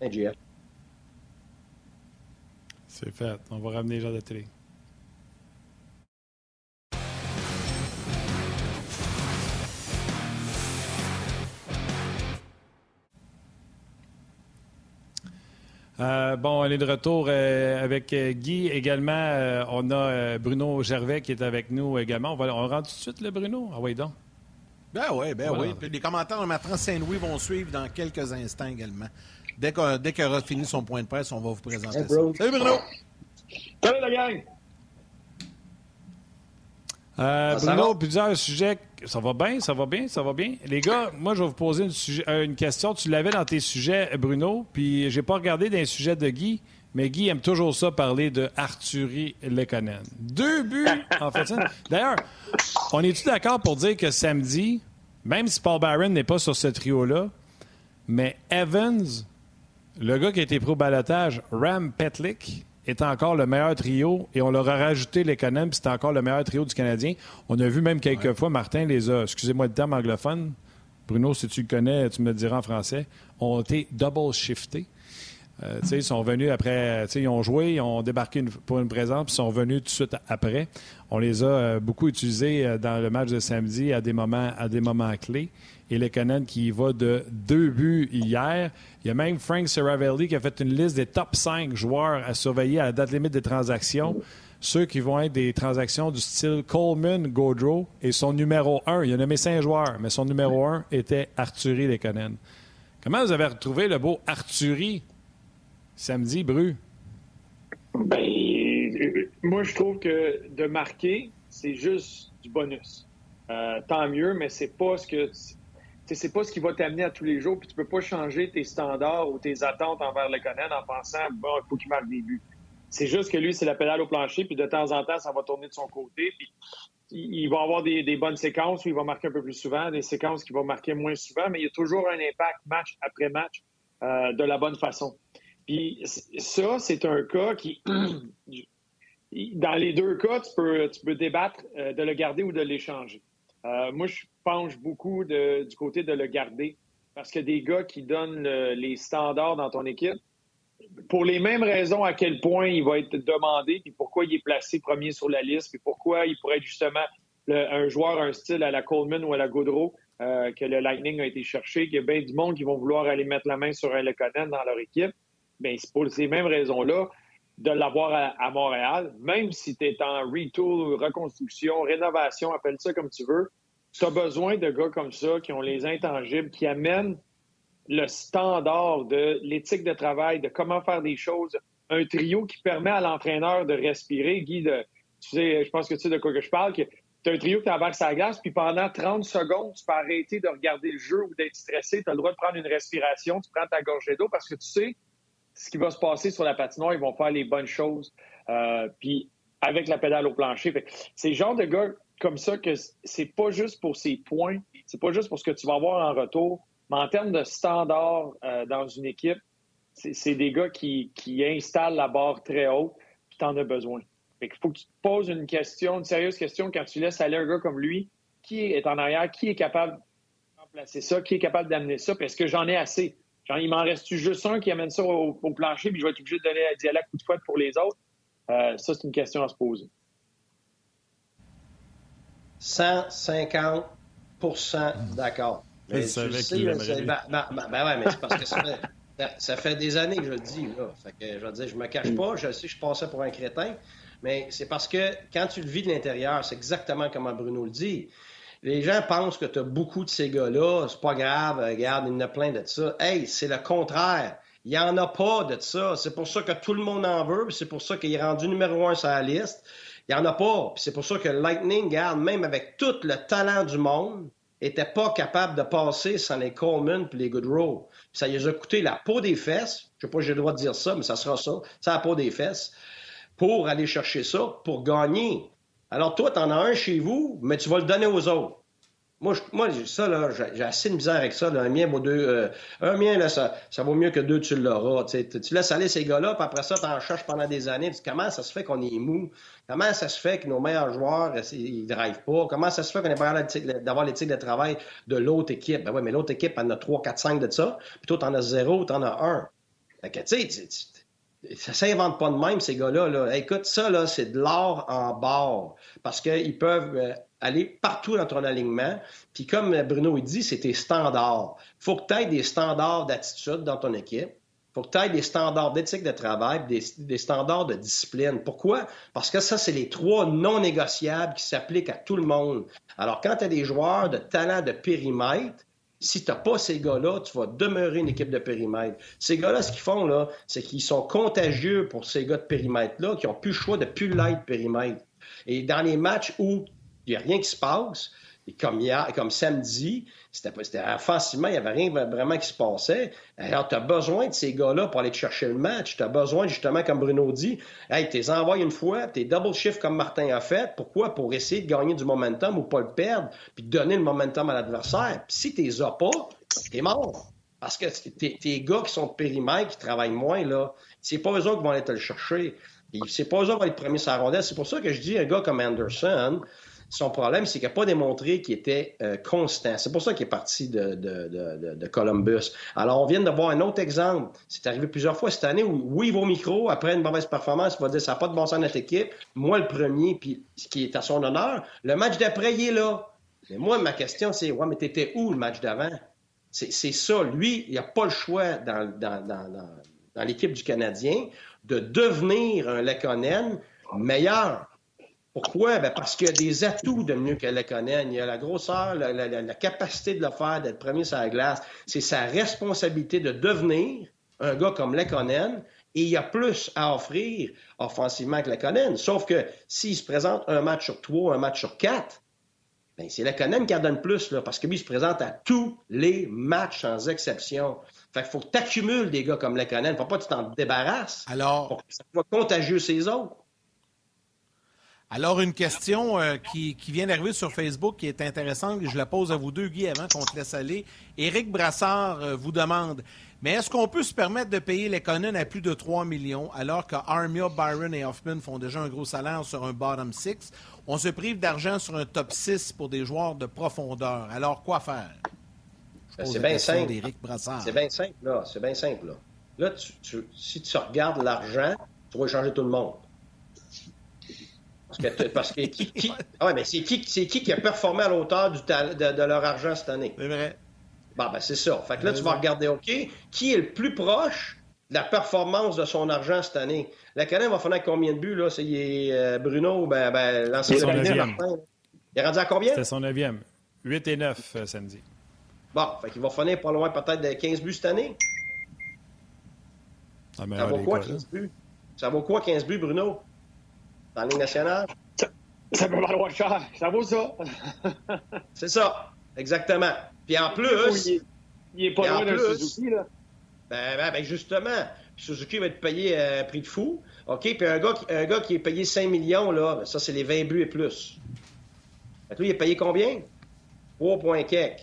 Hein, GF. C'est fait. On va ramener les gens de télé. Euh, bon, on est de retour euh, avec euh, Guy également. on a Bruno Gervais qui est avec nous également. On, va, on rentre tout de suite, le Bruno? Ah oui, donc. Ben oui, ben oui. les commentaires de Matran Saint-Louis vont suivre dans quelques instants également. Dès qu'il aura fini son point de presse, on va vous présenter ça. Salut Bruno! Salut la gang! Euh, Bruno, plusieurs sujets. Ça va bien, ça va bien, ça va bien. Les gars, moi, je vais vous poser une, euh, une question. Tu l'avais dans tes sujets, Bruno, puis j'ai pas regardé dans les sujets de Guy, mais Guy aime toujours ça parler de Arthurie Lekonen. Deux buts (laughs) en fait. D'ailleurs, on est-tu d'accord pour dire que samedi, même si Paul Barron n'est pas sur ce trio-là, mais Evans, le gars qui a été pro balotage, Ram Petlik, est encore le meilleur trio et on leur a rajouté l'économe, puis c'est encore le meilleur trio du Canadien. On a vu même quelques fois, Martin les a, excusez-moi le terme anglophone, Bruno, si tu le connais, tu me le diras en français, ont été double shiftés. Euh, ils sont venus après, ils ont joué, ils ont débarqué pour une présence, puis ils sont venus tout de suite après. On les a euh, beaucoup utilisés euh, dans le match de samedi à des moments, à des moments clés et Lekonen qui y va de deux buts hier. Il y a même Frank Seravelli qui a fait une liste des top 5 joueurs à surveiller à la date limite des transactions. Ceux qui vont être des transactions du style Coleman, Gaudreau et son numéro 1. Il a nommé cinq joueurs, mais son numéro 1 était Arthurie Lekonen. Comment vous avez retrouvé le beau Arthurie? Samedi, Bru? Ben, euh, moi, je trouve que de marquer, c'est juste du bonus. Euh, tant mieux, mais c'est pas ce que c'est pas ce qui va t'amener à tous les jours, puis tu peux pas changer tes standards ou tes attentes envers le Conan en pensant, bon, il faut qu'il marque des buts. C'est juste que lui, c'est la pédale au plancher, puis de temps en temps, ça va tourner de son côté, il va avoir des, bonnes séquences où il va marquer un peu plus souvent, des séquences qui vont marquer moins souvent, mais il y a toujours un impact match après match euh, de la bonne façon. Puis ça, c'est un cas qui, (clears throat) dans les deux cas, tu peux, tu peux débattre euh, de le garder ou de l'échanger. Euh, moi, je penche beaucoup du côté de le garder parce que des gars qui donnent les standards dans ton équipe, pour les mêmes raisons à quel point il va être demandé, puis pourquoi il est placé premier sur la liste, puis pourquoi il pourrait être justement un joueur, un style à la Coleman ou à la Gaudreau, euh, que le Lightning a été cherché, qu'il y a bien du monde qui vont vouloir aller mettre la main sur un Lekonen dans leur équipe. Bien, c'est pour ces mêmes raisons-là de l'avoir à, Montréal, même si tu es en retool, reconstruction, rénovation, appelle ça comme tu veux, tu as besoin de gars comme ça qui ont les intangibles, qui amènent le standard de l'éthique de travail, de comment faire des choses. Un trio qui permet à l'entraîneur de respirer. Guy, de, tu sais, je pense que tu sais de quoi que je parle, que tu as un trio qui embarque sa glace, puis pendant 30 secondes, tu peux arrêter de regarder le jeu ou d'être stressé. Tu as le droit de prendre une respiration, tu prends ta gorgée d'eau parce que tu sais ce qui va se passer sur la patinoire, ils vont faire les bonnes choses. Euh, puis avec la pédale au plancher. C'est le genre de gars comme ça que c'est pas juste pour ses points, c'est pas juste pour ce que tu vas avoir en retour, mais en termes de standard euh, dans une équipe, c'est des gars qui, installent la barre très haute, puis tu en as besoin. il faut que tu te poses une question, une sérieuse question quand tu laisses aller un gars comme lui, qui est en arrière, qui est capable de remplacer ça, qui est capable d'amener ça, parce que j'en ai assez? Genre, il m'en reste juste un qui amène ça au, plancher, puis je vais être obligé de donner un dialogue coup de fouette pour les autres? Euh, ça, c'est une question à se poser. 150% d'accord. Mais tu sais, ben, ben, ben, ouais, mais c'est parce que ça fait, ça fait, des années que je le dis, là. que, je veux dire, je me cache pas, je sais que je passais pour un crétin, mais c'est parce que quand tu le vis de l'intérieur, c'est exactement comme Bruno le dit. Les gens pensent que tu as beaucoup de ces gars-là, c'est pas grave, regarde, il y en a plein de ça. Hey, c'est le contraire. Il n'y en a pas de ça. C'est pour ça que tout le monde en veut, c'est pour ça qu'il est rendu numéro un sur la liste. Il n'y en a pas. C'est pour ça que Lightning, garde, même avec tout le talent du monde, n'était pas capable de passer sans les Coleman et les Goodrow. Ça lui a coûté la peau des fesses. Je sais pas si j'ai le droit de dire ça, mais ça sera ça. Ça la peau des fesses. Pour aller chercher ça, pour gagner. Alors toi, tu en as un chez vous, mais tu vas le donner aux autres. Moi, moi ça, là, j'ai assez de misère avec ça. Un mien vaut deux. Euh, un mien, là, ça, ça vaut mieux que deux, tu l'auras. Tu, tu laisses aller ces gars-là, puis après ça, tu en cherches pendant des années. Comment ça se fait qu'on est mou? Comment ça se fait que nos meilleurs joueurs, euh, ils ne drivent pas? Comment ça se fait qu'on est pas d'avoir l'éthique de travail de l'autre équipe? Ben oui, mais l'autre équipe, elle en a 3, 4, 5 de ça. Puis toi, en as zéro, en as un. Fait que, tu sais, ça s'invente pas de même, ces gars-là. Là. Écoute, ça, là, c'est de l'or en bord. Parce qu'ils peuvent euh, aller partout dans ton alignement. Puis comme Bruno il dit, c'est tes standards. Il faut que tu aies des standards d'attitude dans ton équipe. Il faut que tu aies des standards d'éthique de travail, des, des, standards de discipline. Pourquoi? Parce que ça, c'est les trois non négociables qui s'appliquent à tout le monde. Alors, quand tu as des joueurs de talent de périmètre, si tu n'as pas ces gars-là, tu vas demeurer une équipe de périmètre. Ces gars-là, ce qu'ils font, là, c'est qu'ils sont contagieux pour ces gars de périmètre-là, qui n'ont plus le choix de plus l'être périmètre. Et dans les matchs où il n'y a rien qui se passe. Et comme, hier, comme samedi, c'était, offensivement, il n'y avait rien vraiment qui se passait. Alors, tu as besoin de ces gars-là pour aller te chercher le match. Tu as besoin, justement, comme Bruno dit, hey, tu les envoies une fois, tu double shift comme Martin a fait. Pourquoi? Pour essayer de gagner du momentum ou pas le perdre, puis donner le momentum à l'adversaire. Puis si tu les as pas, tu es mort. Parce que tes, gars qui sont de périmètre, qui travaillent moins, là, c'est pas eux autres qui vont aller te le chercher. C'est pas eux autres qui vont être premiers sur la rondelle. C'est pour ça que je dis un gars comme Anderson, son problème, c'est qu'il n'a pas démontré qu'il était euh, constant. C'est pour ça qu'il est parti de, Columbus. Alors, on vient de voir un autre exemple. C'est arrivé plusieurs fois cette année où, oui, il va au micro, après une mauvaise performance, il va dire ça n'a pas de bon sens notre équipe. Moi, le premier, puis ce qui est à son honneur. Le match d'après, il est là. Mais moi, ma question, c'est Ouais, mais t'étais où le match d'avant? C'est ça. Lui, il n'a pas le choix dans, l'équipe du Canadien de devenir un Lekonen meilleur. Pourquoi? Ben parce qu'il y a des atouts de mieux que Lekonen. Il y a la grosseur, la, capacité de le faire, d'être premier sur la glace. C'est sa responsabilité de devenir un gars comme Lekonen et il y a plus à offrir offensivement que Lekonen. Sauf que s'il se présente un match sur trois, un match sur quatre, ben c'est Lekonen qui en donne plus, là, parce que lui, il se présente à tous les matchs sans exception. Fait qu'il faut que tu accumules des gars comme Lekonen. Faut pas que tu t'en débarrasses. Alors. Pour que ça soit contagieux ses autres. Alors, une question euh, qui, vient d'arriver sur Facebook qui est intéressante, je la pose à vous deux, Guy, avant qu'on te laisse aller. Éric Brassard euh, vous demande Mais est-ce qu'on peut se permettre de payer les Conan à plus de 3 millions alors que Armia, Byron et Hoffman font déjà un gros salaire sur un bottom 6 On se prive d'argent sur un top 6 pour des joueurs de profondeur. Alors, quoi faire ben, C'est bien simple. C'est bien simple, là. C'est bien simple, là. Là, si tu regardes l'argent, tu vas changer tout le monde. Parce que, qui, ah ouais, mais c'est qui, qui, qui a performé à l'auteur de, de, leur argent cette année? C'est vrai. Bon, ben c'est ça. Fait que là, tu vas regarder, OK, qui est le plus proche de la performance de son argent cette année? La Canadienne va finir combien de buts, là? C'est euh, Bruno, ben, ben l'ancien Martin? Il est rendu à combien? C'était son neuvième. 8 et 9 euh, samedi. Bon, fait qu'il va finir pas loin peut-être de 15 buts cette année. Ah, ça vaut quoi, 15 buts? Ça vaut quoi, 15 buts, Bruno? Dans la Ligue nationale? Ça, peut valoir cher. Ça vaut ça. (laughs) c'est ça. Exactement. Puis en plus. Il est, pas loin d'un Suzuki, là. Ben, ben, ben, justement. Suzuki va être payé à un prix de fou. OK? Puis un gars, qui, un gars qui est payé 5 millions, là, ben, ça, c'est les 20 buts et plus. Fait lui, il est payé combien? 3 points kek.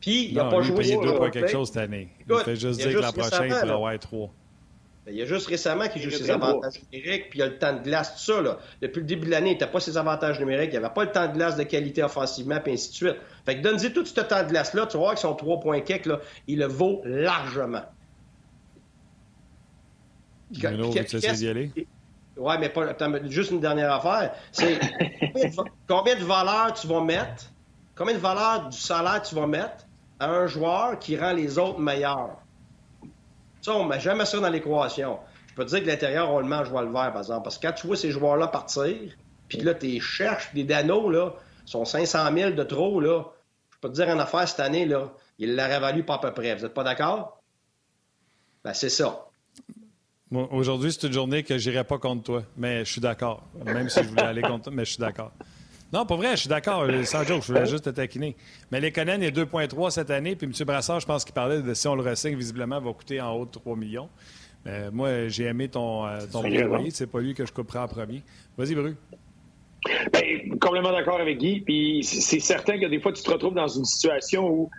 Puis, il n'a pas joué. Il a payé 2 points quelque chose cette année. il fait juste dire que la prochaine, il va avoir 3. Ben, il y a juste récemment qu'il joue ses avantages numériques, puis il y a le temps de glace, tout ça. Là. Depuis le début de l'année, il n'était pas ses avantages numériques, il n'y avait pas le temps de glace de qualité offensivement, puis ainsi de suite. Fait que donne-y tout ce temps de glace-là, tu vas voir que son 3 points kick, là, il le vaut largement. Bruno, tu d'y aller? Oui, mais pas, juste une dernière affaire. C'est (laughs) combien de valeur tu vas mettre, combien de valeur du salaire tu vas mettre à un joueur qui rend les autres meilleurs? Ça, on ne met jamais ça dans l'équation. Je peux te dire que l'intérieur, on le mange le vert, par exemple. Parce que quand tu vois ces joueurs-là partir, puis là, tu cherches des danos, là, sont 500 000 de trop, là. Je peux te dire une affaire cette année, là, il l'aurait valu pas à peu près. Vous n'êtes pas d'accord? Ben, c'est ça. Aujourd'hui, c'est une journée que je n'irai pas contre toi, mais je suis d'accord. Même si je voulais aller contre toi, mais je suis d'accord. Non, pas vrai, je suis d'accord. Euh, sans joke, je voulais juste te taquiner. Mais les Conan est 2,3 cette année. Puis M. Brassard, je pense qu'il parlait de si on le ressigne, visiblement, va coûter en haut de 3 millions. moi, j'ai aimé ton, euh, ton Ce C'est pas lui que je couperai en premier. Vas-y, Bru. Ben, complètement d'accord avec Guy. Puis c'est certain que des fois, tu te retrouves dans une situation où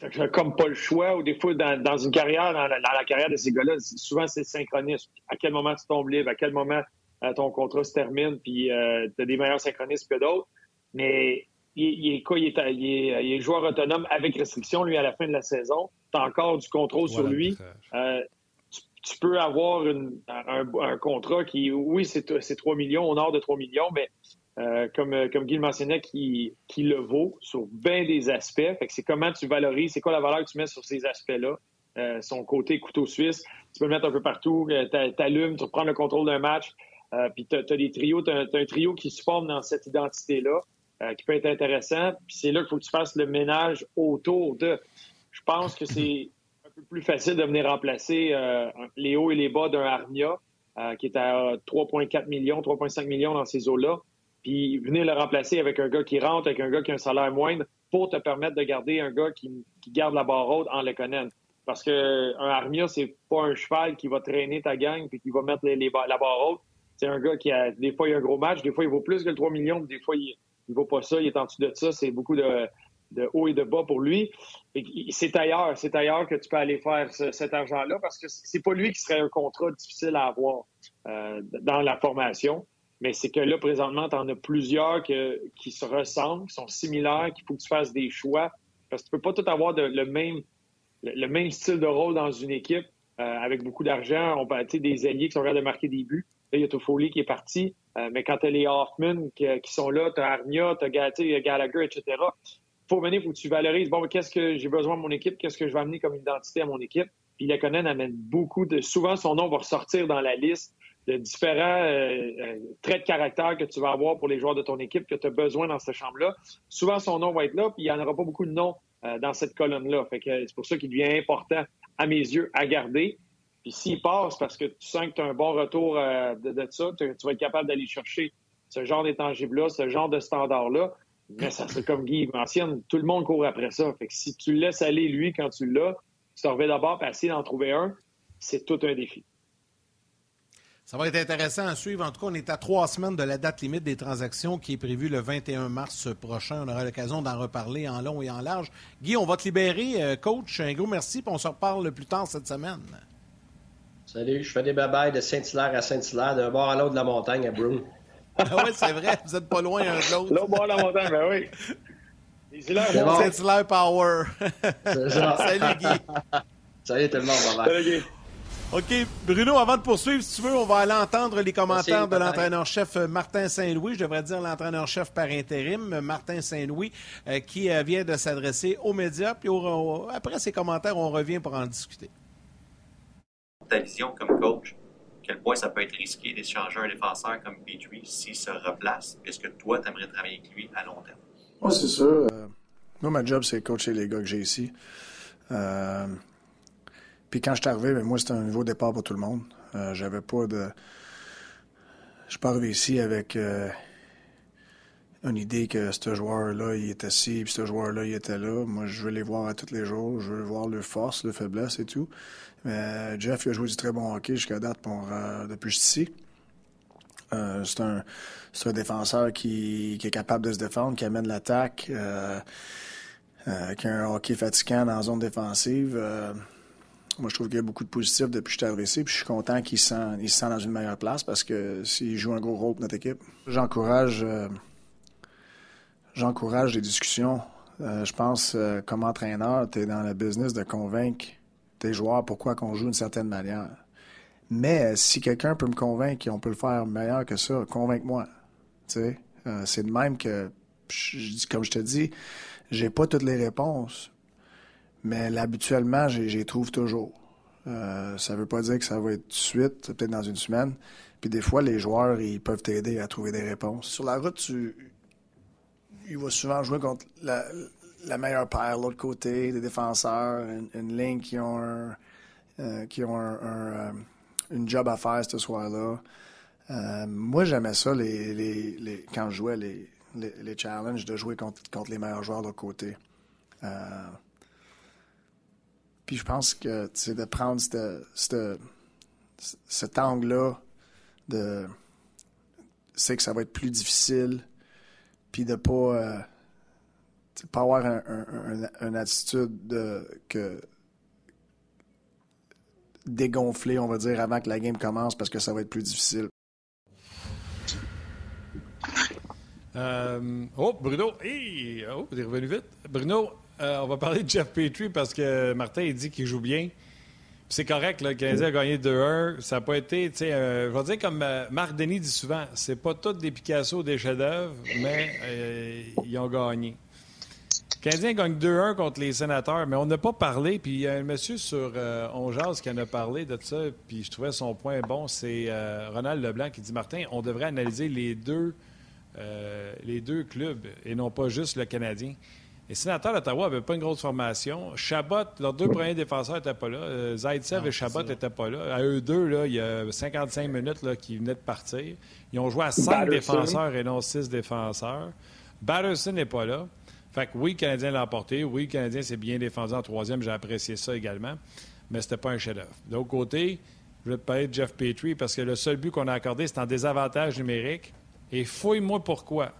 tu comme pas le choix, ou des fois, dans, une carrière, dans la, carrière de ces gars-là, souvent, c'est synchronisme. À quel moment tu tombes libre, à quel moment euh, ton contrat se termine, puis euh, tu as des meilleurs synchronismes que d'autres. Mais il, est quoi? Il est, il, est, joueur autonome avec restriction, lui, à la fin de la saison. Tu as encore du contrôle sur lui. Euh, tu, peux avoir un, contrat qui, oui, c'est 3 millions, au nord de 3 millions, mais comme, comme Guy le mentionnait, qui, qui le vaut sur bien des aspects. Fait que c'est comment tu valorises, c'est quoi la valeur que tu mets sur ces aspects-là. son côté couteau suisse, tu peux le mettre un peu partout, tu allumes, tu reprends le contrôle d'un match. Euh, puis tu as, des trios, tu as, un trio qui se forme dans cette identité-là, euh, qui peut être intéressant. Puis c'est là qu'il faut que tu fasses le ménage autour de. Je pense que c'est un peu plus facile de venir remplacer euh, les hauts et les bas d'un Armia, qui est à 3,4 millions, 3,5 millions dans ces eaux-là. Puis venir le remplacer avec un gars qui rentre, avec un gars qui a un salaire moindre, pour te permettre de garder un gars qui, garde la barre haute en Lekonen. Parce qu'un Armia, c'est pas un cheval qui va traîner ta gang puis qui va mettre les, la barre haute c'est un gars qui a des fois il a un gros match, des fois il vaut plus que le 3 millions, des fois il, ne vaut pas ça, il est en dessous de ça, c'est beaucoup de, haut et de bas pour lui. C'est ailleurs, c'est ailleurs que tu peux aller faire cet argent-là parce que c'est pas lui qui serait un contrat difficile à avoir euh, dans la formation. Mais c'est que là, présentement, tu en as plusieurs qui se ressemblent, qui sont similaires, qu'il faut que tu fasses des choix. Parce que tu peux pas tout avoir le, même, le, même style de rôle dans une équipe euh, avec beaucoup d'argent. On peut des alliés qui sont capables de marquer des buts il y a Toffoli qui est parti. Euh, mais quand tu as les Hoffman qui, sont là, tu as Armia, tu as Gallagher, etc., il faut venir, il faut que tu valorises, bon, qu'est-ce que j'ai besoin de mon équipe, qu'est-ce que je vais amener comme identité à mon équipe? Puis Lekonen amène beaucoup de... Souvent, son nom va ressortir dans la liste de différents euh, euh, traits de caractère que tu vas avoir pour les joueurs de ton équipe que tu as besoin dans cette chambre-là. Souvent, son nom va être là, puis il n'y en aura pas beaucoup de noms dans cette colonne-là. Fait que c'est pour ça qu'il devient important, à mes yeux, à garder. Puis s'il passe parce que tu sens que tu as un bon retour euh, de, ça, tu, vas être capable d'aller chercher ce genre d'étangible-là, ce genre de standard-là. Mais ça, c'est comme Guy mentionne, tout le monde court après ça. Fait que si tu laisses aller, lui, quand tu l'as, tu te reviens d'abord, essayer d'en trouver un, c'est tout un défi. Ça va être intéressant à suivre. En tout cas, on est à trois semaines de la date limite des transactions qui est prévue le 21 mars prochain. On aura l'occasion d'en reparler en long et en large. Guy, on va te libérer. Euh, coach, un gros merci, puis on se reparle plus tard cette semaine. Salut, je fais des babayes de Saint-Hilaire à Saint-Hilaire, d'un bord à l'autre de la montagne à Broome. (laughs) ah oui, c'est vrai, vous êtes pas loin un de l'autre. L'autre bord de la montagne, ben oui. Saint-Hilaire Power. (laughs) Salut Guy. Salut tout le monde, bye Salut Guy. OK. Bruno, avant de poursuivre, si tu veux, on va aller entendre les commentaires de l'entraîneur-chef euh, Martin Saint-Louis. Je devrais dire l'entraîneur-chef par intérim, Martin Saint-Louis, euh, qui euh, vient de s'adresser aux médias. Puis après ces commentaires, on revient pour en discuter ta vision comme coach, quel point ça peut être risqué d'échanger un défenseur comme Petrie s'il se replace, puisque toi, tu aimerais travailler avec lui à long terme? Moi, c'est sûr. Euh, moi, ma job, c'est coacher les gars que j'ai ici. Euh, puis quand je suis arrivé, ben, moi, c'était un nouveau départ pour tout le monde. Euh, j'avais pas de. Je suis pas arrivé ici avec une idée que ce joueur-là, il était ci, puis ce joueur-là, il était là. Moi, je veux les voir à tous les jours. Je veux voir leurs forces, leurs faiblesses et tout. Mais Jeff, il a joué du très bon hockey jusqu'à date pour, euh, depuis ici. Euh, c'est un, un, défenseur qui, qui, est capable de se défendre, qui amène l'attaque, euh, qui a un hockey fatigant dans la zone défensive. moi, je trouve qu'il y a beaucoup de positifs depuis que je suis ici. Puis je suis content qu'il se, sent, il se sent dans une meilleure place parce que s'il joue un gros rôle pour notre équipe, j'encourage j'encourage les discussions. Euh, je pense, euh, comme entraîneur, tu es dans le business de convaincre tes joueurs pourquoi qu'on joue d'une certaine manière. Mais si quelqu'un peut me convaincre qu'on peut le faire meilleur que ça, convainc-moi. Euh, c'est de même que, comme je te dis, j'ai pas toutes les réponses, mais habituellement, j'y trouve toujours. Euh, ça veut pas dire que ça va être tout de suite, peut-être dans une semaine. Puis des fois, les joueurs, ils peuvent t'aider à trouver des réponses. Sur la route, tu, il va souvent jouer contre la, meilleure paire, l'autre côté, des défenseurs, une, ligne qui ont un, euh, qui ont euh, une job à faire ce soir-là. Euh, moi, j'aimais ça les, quand je jouais les, challenges de jouer contre, les meilleurs joueurs de l'autre côté. puis je pense que c'est de prendre cet angle-là de sait que ça va être plus difficile, puis de pas, euh, pas avoir un, une attitude de, que dégonfler, on va dire, avant que la game commence parce que ça va être plus difficile. Euh, oh, Bruno, hey, oh, est revenu vite. Bruno, euh, on va parler de Jeff Petrie parce que Martin il dit qu'il joue bien. C'est correct, le Canadien a gagné 2-1. Ça n'a pas été, tu sais, euh, je vais dire comme Marc Denis dit souvent, c'est pas tout des Picasso, des chefs-d'œuvre, mais ils ont gagné. Le Canadien gagne 2-1 contre les sénateurs, mais on n'a pas parlé. Puis il y a un monsieur sur euh, qui en a parlé de ça, puis je trouvais son point bon. C'est Ronald Leblanc qui dit Martin, on devrait analyser euh, les deux clubs et non pas juste le Canadien. Les sénateurs d'Ottawa n'avaient pas une grosse formation. Chabot, leurs deux premiers défenseurs n'étaient pas là. Euh, Zaitsev et Chabot n'étaient pas là. À eux deux, là, il y a 55 minutes qui venaient de partir. Ils ont joué à cinq défenseurs et non six défenseurs. Batterson n'est pas là. Fait que oui, le Canadien l'a emporté. Oui, le Canadien s'est bien défendu en troisième. J'ai apprécié ça également. Mais ce n'était pas un chef-d'œuvre. D'autre côté, je vais te parler de Jeff Petrie parce que le seul but qu'on a accordé, c'est en désavantage numérique. Et fouille-moi pourquoi.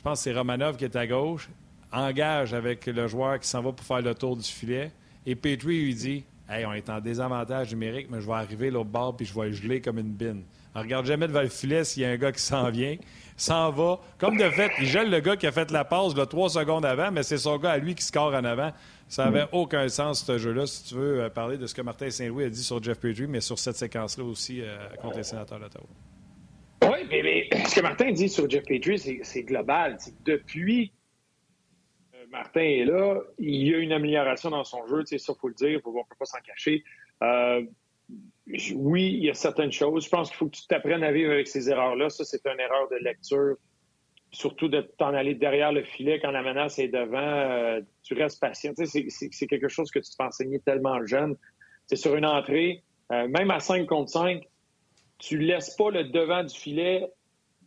Je pense que c'est Romanov qui est à gauche, engage avec le joueur qui s'en va pour faire le tour du filet. Et Petrie lui dit Hey, on est en désavantage numérique, mais je vais arriver l'autre bord puis je vais geler comme une bine. On regarde jamais devant le filet s'il y a un gars qui s'en vient, s'en va. Comme de fait, il gèle le gars qui a fait la passe là, trois secondes avant, mais c'est son gars à lui qui score en avant. Ça n'avait aucun sens, ce jeu-là, si tu veux euh, parler de ce que Martin Saint-Louis a dit sur Jeff Petrie, mais sur cette séquence-là aussi euh, contre les sénateurs d'Ottawa. Oui, mais, (clears throat) ce que Martin dit sur Jeff Petrie, c'est global. Depuis euh, Martin est là, il y a une amélioration dans son jeu, ça, il faut le dire, on ne peut pas s'en cacher. Euh, oui, il y a certaines choses. Je pense qu'il faut que tu t'apprennes à vivre avec ces erreurs-là. Ça, c'est une erreur de lecture. Surtout de t'en aller derrière le filet quand la menace est devant. Euh, tu restes patient. C'est quelque chose que tu te fais enseigner tellement jeune. C'est sur une entrée, même à 5 contre 5, tu laisses pas le devant du filet,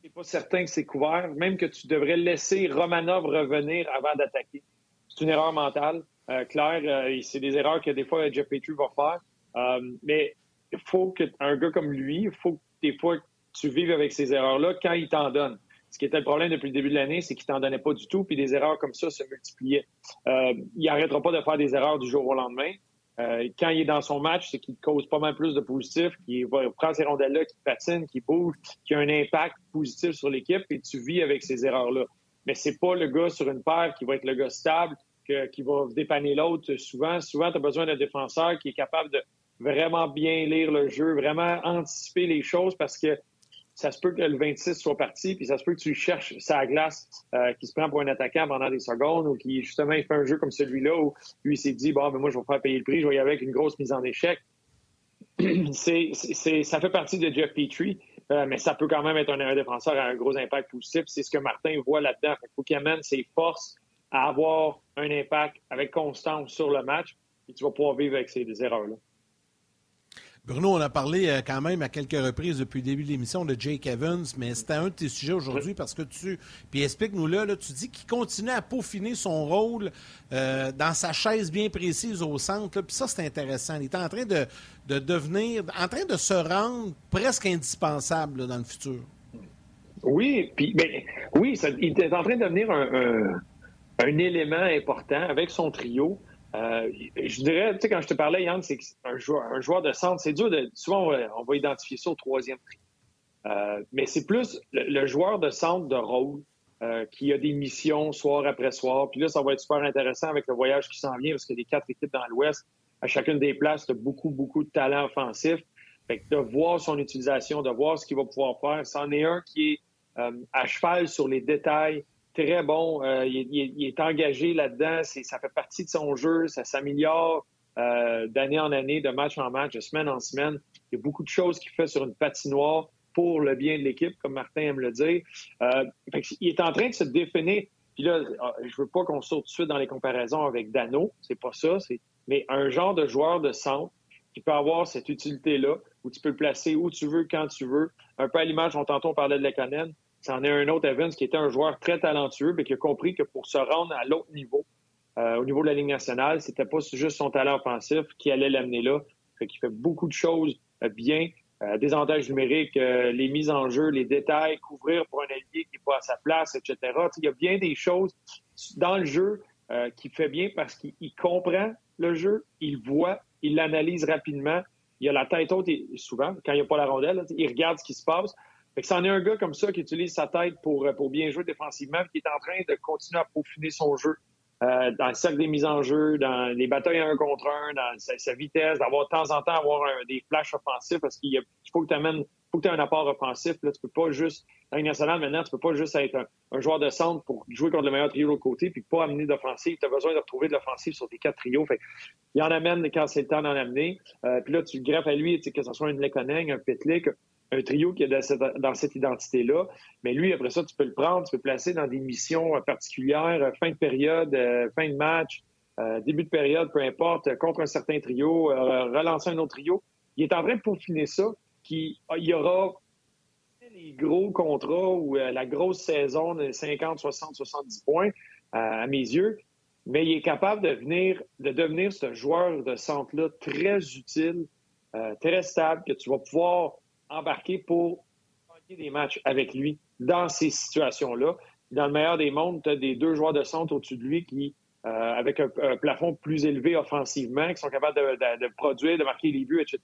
tu pas certain que c'est couvert, même que tu devrais laisser Romanov revenir avant d'attaquer. C'est une erreur mentale. Euh, Claire, euh, c'est des erreurs que des fois Jeff Petrie va faire. Euh, mais il faut qu'un gars comme lui, il faut que des fois tu vives avec ces erreurs-là quand il t'en donne. Ce qui était le problème depuis le début de l'année, c'est qu'il t'en donnait pas du tout, puis des erreurs comme ça se multipliaient. il arrêtera pas de faire des erreurs du jour au lendemain. Euh, quand il est dans son match, c'est qu'il cause pas mal plus de positif, qu'il prend ces rondelles-là, qu'il patine, qu'il bouge, qu'il a un impact positif sur l'équipe et tu vis avec ces erreurs-là. Mais c'est pas le gars sur une paire qui va être le gars stable, qui va dépanner l'autre souvent. Souvent, tu as besoin d'un défenseur qui est capable de vraiment bien lire le jeu, vraiment anticiper les choses parce que ça se peut que le 26 soit parti, puis ça se peut que tu cherches sa glace euh, qui se prend pour un attaquant pendant des secondes ou qui, justement, il fait un jeu comme celui-là où lui s'est dit, bon, ben moi, je vais faire payer le prix, je vais y aller avec une grosse mise en échec. (clears throat) c'est, ça fait partie de Jeff Petrie, euh, mais ça peut quand même être un, défenseur à un gros impact positif. C'est ce que Martin voit là-dedans. Il faut qu'il amène ses forces à avoir un impact avec constance sur le match, et tu vas pouvoir vivre avec ces erreurs-là. Bruno, on a parlé euh, quand même à quelques reprises depuis le début de l'émission de Jake Evans, mais c'était un de tes sujets aujourd'hui parce que tu. Puis explique-nous-le, là, tu dis qu'il continue à peaufiner son rôle euh, dans sa chaise bien précise au centre. puis ça, c'est intéressant. Il est en train de, devenir. en train de se rendre presque indispensable dans le futur. Oui, puis mais, oui, il est en train de devenir un élément important avec son trio. Euh, je dirais, tu sais, quand je te parlais, Yann, c'est un joueur, de centre, c'est dur de. Souvent, on va, identifier ça au troisième tri. Euh, mais c'est plus le, joueur de centre de rôle euh, qui a des missions soir après soir. Puis là, ça va être super intéressant avec le voyage qui s'en vient parce que les quatre équipes dans l'Ouest, à chacune des places, tu beaucoup, beaucoup de talent offensif. Fait que de voir son utilisation, de voir ce qu'il va pouvoir faire, c'en est un qui est à cheval sur les détails, très bon. Euh, il, est engagé là-dedans. Ça fait partie de son jeu. Ça s'améliore euh, d'année en année, de match en match, de semaine en semaine. Il y a beaucoup de choses qu'il fait sur une patinoire pour le bien de l'équipe, comme Martin aime le dire. Euh, il est en train de se définir. Puis là, je veux pas qu'on saute tout de suite dans les comparaisons avec Dano. C'est pas ça. Mais un genre de joueur de centre qui peut avoir cette utilité-là, où tu peux le placer où tu veux, quand tu veux. Un peu à l'image, on tantôt parlait de Lekonen. C'en est un autre, Evans, qui était un joueur très talentueux, mais qui a compris que pour se rendre à l'autre niveau, euh, au niveau de la Ligue nationale, c'était pas juste son talent offensif qui allait l'amener là. Fait qu'il fait beaucoup de choses euh, bien. euh, désavantages numériques, euh, les mises en jeu, les détails, couvrir pour un allié qui n'est pas à sa place, etc. il y a bien des choses dans le jeu euh, qui fait bien parce qu'il comprend le jeu, il voit, il l'analyse rapidement. Il a la tête haute et souvent, quand il n'y a pas la rondelle, il regarde ce qui se passe. Fait que c'en est un gars comme ça qui utilise sa tête pour, pour bien jouer défensivement, qui est en train de continuer à peaufiner son jeu euh, dans le cercle des mises en jeu, dans les batailles un contre un, dans sa, vitesse, d'avoir de temps en temps avoir des flashs offensifs parce qu'il faut que tu amènes faut que tu aies un apport offensif. Là, tu peux pas juste, dans nationale maintenant, tu peux pas juste être un, joueur de centre pour jouer contre le meilleur trio de côté puis pas amener d'offensive. Tu as besoin de retrouver de l'offensive sur tes quatre trios. Fait, il en amène quand c'est le temps d'en amener. Euh, puis là, tu le greffes à lui, que ce soit un Lekonen, un Petlik, un trio qui est dans cette, identité-là. Mais lui, après ça, tu peux le prendre, tu peux le placer dans des missions euh, particulières, euh, fin de période, euh, fin de match, début de période, peu importe, contre un certain trio, relancer un autre trio. Il est en train de peaufiner ça, qu'il y aura les gros contrats ou la grosse saison de 50, 60, 70 points, à mes yeux, mais il est capable de, venir, de devenir ce joueur de centre-là très utile, très stable, que tu vas pouvoir embarquer pour gagner des matchs avec lui dans ces situations-là. Dans le meilleur des mondes, tu as des deux joueurs de centre au-dessus de lui qui, euh, avec un, plafond plus élevé offensivement, qui sont capables de, produire, de marquer les buts, etc.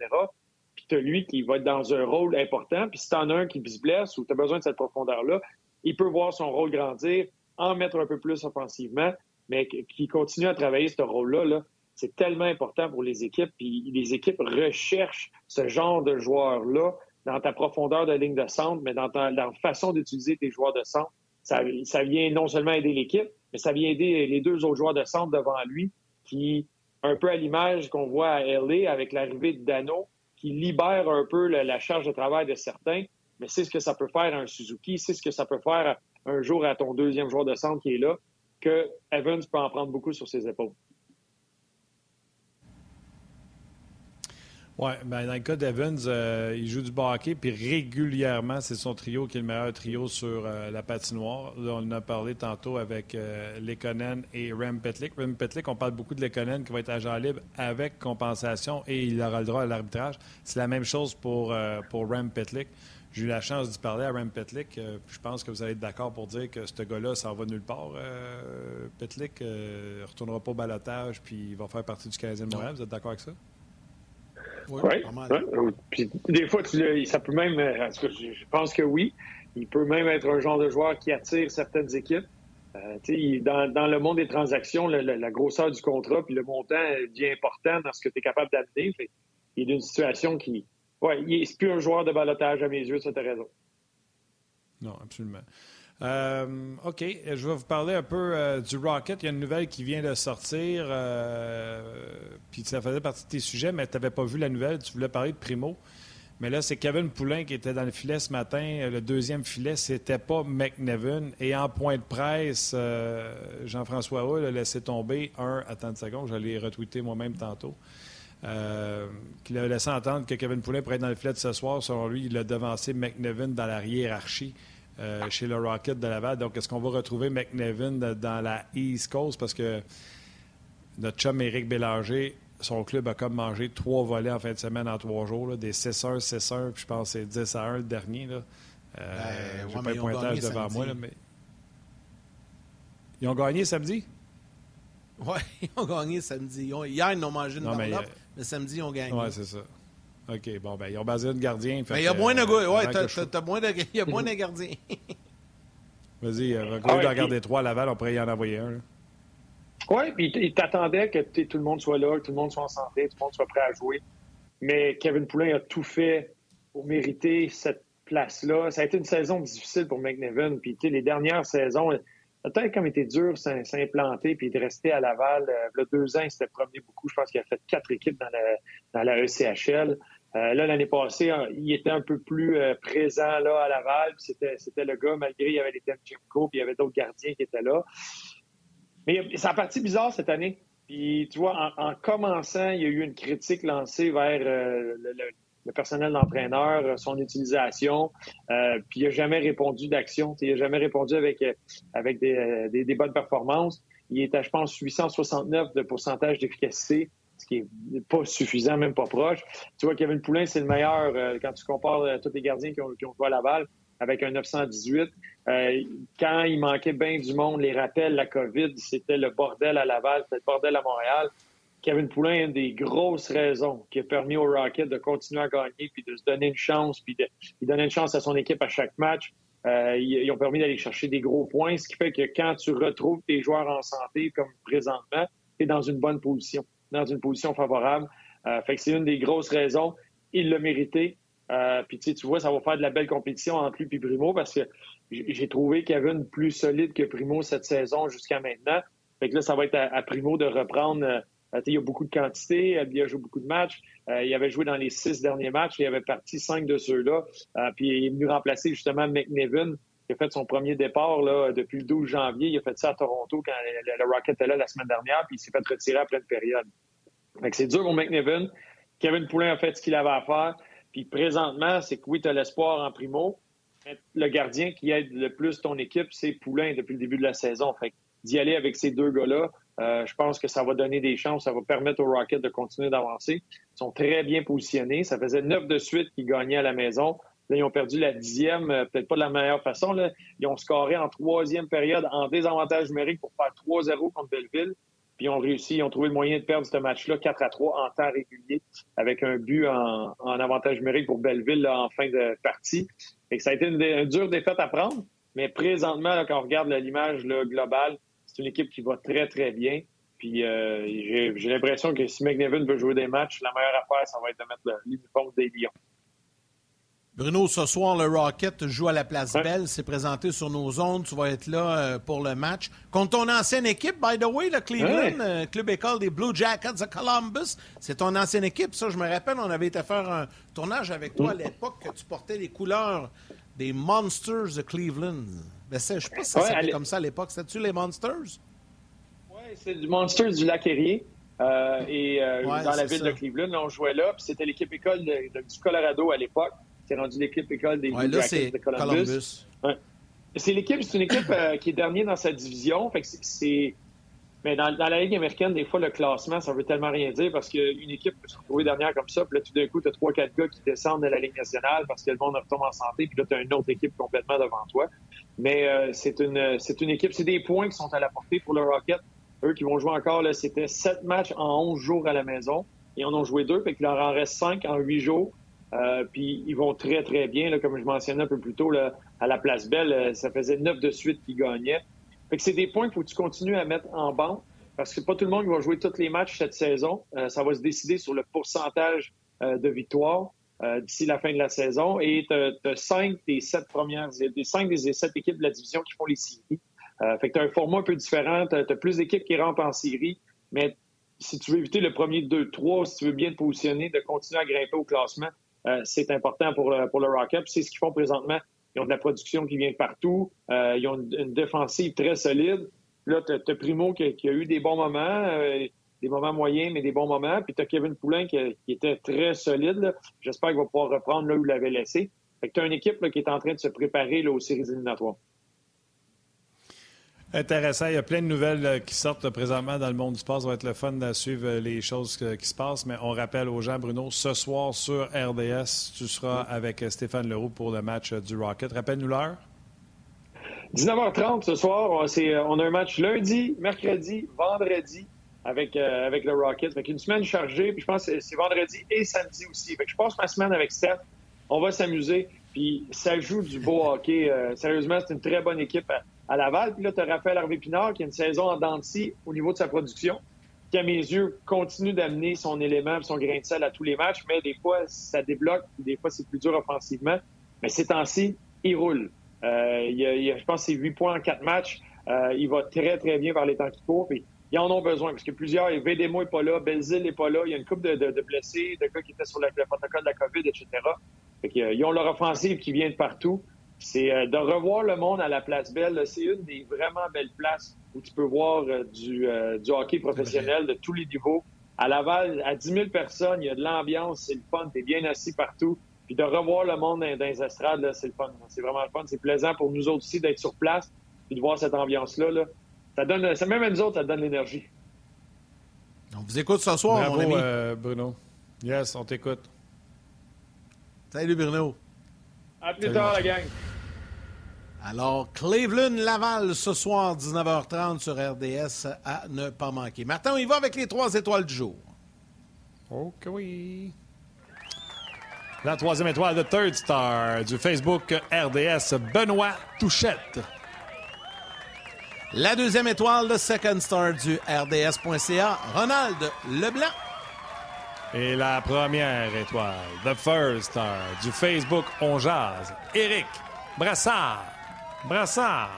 Puis tu as lui qui va être dans un rôle important. Puis si tu en as un qui se blesse ou tu as besoin de cette profondeur-là, il peut voir son rôle grandir, en mettre un peu plus offensivement, mais qui continue à travailler ce rôle-là. Là, c'est tellement important pour les équipes. Puis les équipes recherchent ce genre de joueurs-là dans ta profondeur de ligne de centre, mais dans, ta, la façon d'utiliser tes joueurs de centre. Ça, vient non seulement aider l'équipe, mais ça vient aider les deux autres joueurs de centre devant lui, qui, un peu à l'image qu'on voit à LA avec l'arrivée de Dano, qui libère un peu la, charge de travail de certains, mais c'est ce que ça peut faire à un Suzuki, c'est ce que ça peut faire un jour à ton deuxième joueur de centre qui est là, que Evans peut en prendre beaucoup sur ses épaules. Oui, ben dans le cas d'Evans, euh, il joue du hockey, puis régulièrement, c'est son trio qui est le meilleur trio sur euh, la patinoire. Là, on en a parlé tantôt avec euh, Lekonen et Rem Petlik. Rem Petlik, on parle beaucoup de Lekonen qui va être agent libre avec compensation et il aura le droit à l'arbitrage. C'est la même chose pour, pour Rem Petlik. J'ai eu la chance d'y parler à Rem Petlik. je pense que vous allez être d'accord pour dire que ce gars-là, ça va nulle part. Petlik ne retournera pas au balotage, puis il va faire partie du Canadien de Montréal. Vous êtes d'accord avec ça? Oui, ouais, Puis des fois, ça peut même, euh, je pense que oui, il peut même être un genre de joueur qui attire certaines équipes. Euh, dans, dans, le monde des transactions, la grosseur du contrat puis le montant devient important dans ce que tu es capable d'amener. Il est d'une situation qui. Ouais, il n'est plus un joueur de balotage à mes yeux, ça, tu raison. Non, absolument. Euh, OK, je vais vous parler un peu euh, du Rocket. Il y a une nouvelle qui vient de sortir, euh, puis ça faisait partie de tes sujets, mais tu n'avais pas vu la nouvelle. Tu voulais parler de Primo. Mais là, c'est Kevin Poulain qui était dans le filet ce matin. Le deuxième filet, c'était pas McNevin. Et en point de presse, Jean-François Hull a laissé tomber un. Attends une seconde, je l'ai retweeté moi-même tantôt. qu'il a laissé entendre que Kevin Poulain pourrait être dans le filet de ce soir. Selon lui, il a devancé McNevin dans la hiérarchie. Euh, chez le Rocket de Laval. Donc, est-ce qu'on va retrouver McNevin dans la East Coast? Parce que notre chum Éric Bélanger, son club a comme mangé trois volets en fin de semaine en trois jours, des 6-1, 6-1, puis je pense que c'est 10 à 1 le dernier. Là. Euh, ben, pas le pointage devant moi, mais. Ils ont gagné samedi? Oui, (laughs) ils ont gagné samedi. Hier, ils ont mangé une non, mais, mais samedi, ils ont gagné. Oui, c'est ça. OK, bon, ben, ils ont basé de gardien. Mais il y a moins de gars. Ouais, t'as moins de, il y a moins de gardiens. (laughs) Vas-y, euh, ah, ouais, regarder trois à Laval, on pourrait y en envoyer un. Oui, puis il t'attendait que tout le monde soit là, que tout le monde soit en santé, tout le monde soit prêt à jouer. Mais Kevin Poulin a tout fait pour mériter cette place-là. Ça a été une saison difficile pour McNevin. Puis les dernières saisons, peut-être comme été dur s'implanter puis de rester à Laval. Euh, le deux ans, il s'était promené beaucoup. Je pense qu'il a fait quatre équipes dans la, dans la ECHL. Euh, là, l'année passée, hein, il était un peu plus euh, présent là, à Laval. C'était, c'était le gars, malgré il y avait les Temchenko, puis il y avait d'autres gardiens qui étaient là. Mais ça a parti bizarre cette année. Puis, tu vois, en, commençant, il y a eu une critique lancée vers euh, le, personnel d'entraîneur, son utilisation. puis, il n'a jamais répondu d'action. Il n'a jamais répondu avec, avec des, des, bonnes performances. Il était, je pense, 869 de pourcentage d'efficacité ce qui n'est pas suffisant, même pas proche. Tu vois, Kevin Poulin, c'est le meilleur quand tu compares tous les gardiens qui ont, qui ont joué à Laval avec un 918. Euh, quand il manquait bien du monde, les rappels, la COVID, c'était le bordel à Laval, c'était le bordel à Montréal. Kevin Poulin a une des grosses raisons qui a permis au Rocket de continuer à gagner puis de se donner une chance puis de, une chance à son équipe à chaque match. Euh, ils, ont permis d'aller chercher des gros points, ce qui fait que quand tu retrouves tes joueurs en santé comme présentement, tu es dans une bonne position, dans une position favorable. Euh, fait que c'est une des grosses raisons. Il l'a mérité. Euh, puis tu vois, ça va faire de la belle compétition entre lui et Primo parce que j'ai trouvé une plus solide que Primo cette saison jusqu'à maintenant. Fait que là, ça va être à, Primo de reprendre. Euh, il y a beaucoup de quantité, il a joué beaucoup de matchs. Il avait joué dans les six derniers matchs, il avait parti cinq de ceux-là. puis il est venu remplacer justement McNevin, qui a fait son premier départ là, depuis le 12 janvier. Il a fait ça à Toronto quand le, Rocket était là la semaine dernière, puis il s'est fait retirer après une période. C'est dur pour McNevin. Kevin Poulin a fait ce qu'il avait à faire. Puis présentement, c'est que oui, tu as l'espoir en primo. Le gardien qui aide le plus ton équipe, c'est Poulain depuis le début de la saison. Fait d'y aller avec ces deux gars-là, euh, je pense que ça va donner des chances, ça va permettre aux Rockets de continuer d'avancer. Ils sont très bien positionnés. Ça faisait neuf de suite qu'ils gagnaient à la maison. Là, ils ont perdu la dixième, euh, peut-être pas de la meilleure façon. Ils ont scoré en troisième période en désavantage numérique pour faire 3-0 contre Belleville. Puis ils ont réussi, ils ont trouvé le moyen de perdre ce match-là 4 à 3 en temps régulier, avec un but en, avantage numérique pour Belleville en fin de partie. Et ça a été une, dure défaite à prendre, mais présentement, quand on regarde l'image globale, c'est une équipe qui va très, très bien. Puis euh, j'ai l'impression que si McNevin veut jouer des matchs, la meilleure affaire, ça va être de mettre l'uniforme des Lions. Bruno, ce soir, le Rocket joue à la Place Belle. C'est présenté sur nos ondes. Tu vas être là euh, pour le match. Contre ton ancienne équipe, by the way, le Cleveland, euh, club école des Blue Jackets de Columbus. C'est ton ancienne équipe. Ça, je me rappelle, on avait été faire un tournage avec toi à mm. l'époque que tu portais les couleurs des Monsters de Cleveland. Ben, je ne sais pas si ça s'appelait comme ça à l'époque. C'était-tu les Monsters? Oui, c'est du Monsters du Lac Erie. Euh, et dans la ville de Cleveland, on jouait là. Puis c'était l'équipe école du Colorado à l'époque. C'est rendu l'équipe école des Jackets de Columbus. C'est l'équipe, c'est une équipe euh, qui est dernière dans sa division. Fait que c'est, mais dans, la Ligue américaine, des fois, le classement, ça veut tellement rien dire parce qu'une équipe peut se retrouver dernière comme ça, puis là, tout d'un coup, tu as trois, quatre gars qui descendent de la Ligue nationale parce que le monde retombe en santé, puis là, tu as une autre équipe complètement devant toi. Mais euh, c'est une c'est une équipe, c'est des points qui sont à la portée pour le Rocket. Eux qui vont jouer encore, là, c'était sept matchs en onze jours à la maison. Et on en ont joué deux, fait qu'il leur en reste cinq en huit jours. Euh, puis ils vont très, très bien. Là, comme je mentionnais un peu plus tôt, là, à la Place Belle, euh, ça faisait neuf de suite qu'ils gagnaient. Fait que c'est des points qu'il faut que tu continues à mettre en banque parce que pas tout le monde va jouer tous les matchs cette saison. Euh, ça va se décider sur le pourcentage de victoires d'ici la fin de la saison. Et tu as, cinq des sept premières, des cinq des sept équipes de la division qui font les séries. fait que tu as un format un peu différent. Tu as, plus d'équipes qui rentrent en série. Mais si tu veux éviter le premier 2-3, si tu veux bien te positionner, de continuer à grimper au classement, euh, c'est important pour le, pour le Rocket. C'est ce qu'ils font présentement. Ils ont de la production qui vient de partout. Euh, ils ont une, défensive très solide. Là, tu as, Primo qui, a eu des bons moments, euh, des moments moyens, mais des bons moments. Puis tu as Kevin Poulin qui, était très solide. J'espère qu'il va pouvoir reprendre là où il l'avait laissé. Fait tu as une équipe qui est en train de se préparer aux séries éliminatoires. Intéressant. Il y a plein de nouvelles euh, qui sortent présentement dans le monde du sport. Ça va être le fun de suivre euh, les choses qui se passent. Mais on rappelle aux gens, Bruno, ce soir sur RDS, tu seras avec euh, Stéphane Leroux pour le match du Rocket. Rappelle-nous l'heure. 19h30 ce soir. On a un match lundi, mercredi, vendredi avec, avec le Rocket. Fait une semaine chargée. Puis je pense que c'est vendredi et samedi aussi. Fait que je passe ma semaine avec Steph. On va s'amuser. Puis ça joue du beau hockey. sérieusement, c'est une très bonne équipe à Laval. Puis là, tu as Raphaël Harvey-Pinard qui a une saison en dents au niveau de sa production, qui, à mes yeux, continue d'amener son élément son grain de sel à tous les matchs, mais des fois, ça débloque, des fois, c'est plus dur offensivement. Mais ces temps-ci, il roule. Euh, il a, je pense c'est 8 points en 4 matchs. Euh, il va très, très bien par les temps qui courent. Puis, ils en ont besoin parce que plusieurs, Védémo n'est pas là, Belzile n'est pas là, il y a une couple de, blessés, de gars qui étaient sur le, protocole de la COVID, etc. Fait ils ont leur offensive qui vient de partout c'est euh, de revoir le monde à la Place Belle. C'est une des vraiment belles places où tu peux voir euh, euh, du, hockey professionnel de tous les niveaux. À Laval, à 10 000 personnes, il y a de l'ambiance, c'est le fun, tu es bien assis partout. Puis de revoir le monde dans, les estrades, c'est le fun. C'est vraiment le fun. C'est plaisant pour nous autres aussi d'être sur place et de voir cette ambiance-là. Ça donne, ça, même à nous autres, ça donne l'énergie. On vous écoute ce soir, Bravo, mon ami. euh, Bruno. Yes, on t'écoute. Salut, Bruno. À plus Salut, tard, la gang. Alors, Cleveland-Laval ce soir, 19h30 sur RDS à ne pas manquer. Martin, on y va avec les trois étoiles du jour. Ok, oui. La troisième étoile de Third Star du Facebook RDS, Benoît Touchette. La deuxième étoile de Second Star du RDS.ca, Ronald Leblanc. Et la première étoile, The First Star du Facebook On Jazz, Éric Brassard. Brassard.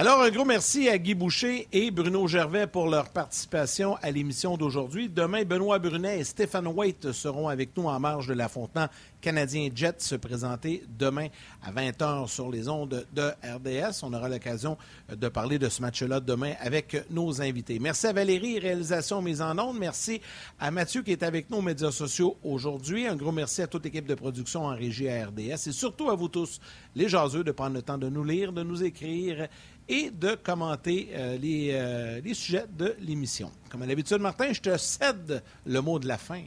Alors, un gros merci à Guy Boucher et Bruno Gervais pour leur participation à l'émission d'aujourd'hui. Demain, Benoît Brunet et Stéphane Waite seront avec nous en marge de l'affrontement canadien Jet se présenter demain à 20h sur les ondes de RDS. On aura l'occasion de parler de ce match-là demain avec nos invités. Merci à Valérie, réalisation mise en ondes. Merci à Mathieu qui est avec nous aux médias sociaux aujourd'hui. Un gros merci à toute l'équipe de production en régie à RDS et surtout à vous tous, les jaseux, de prendre le temps de nous lire, de nous écrire et de commenter euh, les, euh, les sujets de l'émission. Comme à l'habitude, Martin, je te cède le mot de la fin.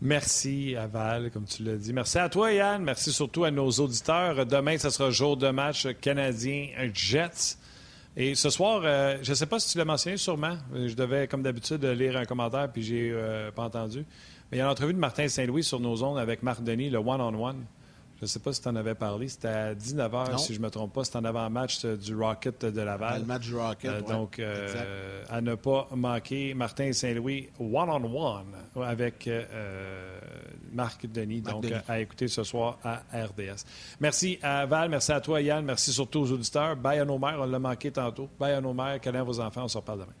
Merci à Val, comme tu l'as dit. Merci à toi, Yann. Merci surtout à nos auditeurs. Demain, ce sera jour de match canadien-Jets. Et ce soir, euh, je ne sais pas si tu l'as mentionné sûrement. Je devais, comme d'habitude, lire un commentaire, puis j'ai euh, pas entendu. Mais il y a une entrevue de Martin Saint-Louis sur nos ondes avec Marc Denis, le one-on-one. Je ne sais pas si tu en avais parlé. C'était à 19h, Non. si je ne me trompe pas. C'était en avant-match euh, du Rocket de Laval. Le match du Rocket. Euh, ouais, donc, euh, à ne pas manquer, Martin Saint-Louis, one-on-one avec euh, Marc Denis. Marc donc, Denis. à écouter ce soir à RDS. Merci à Val, merci à toi, Yann. Merci surtout aux auditeurs. Bye à nos mères, on l'a manqué tantôt. Bye à nos mères, câlin à vos enfants, on se reparle demain.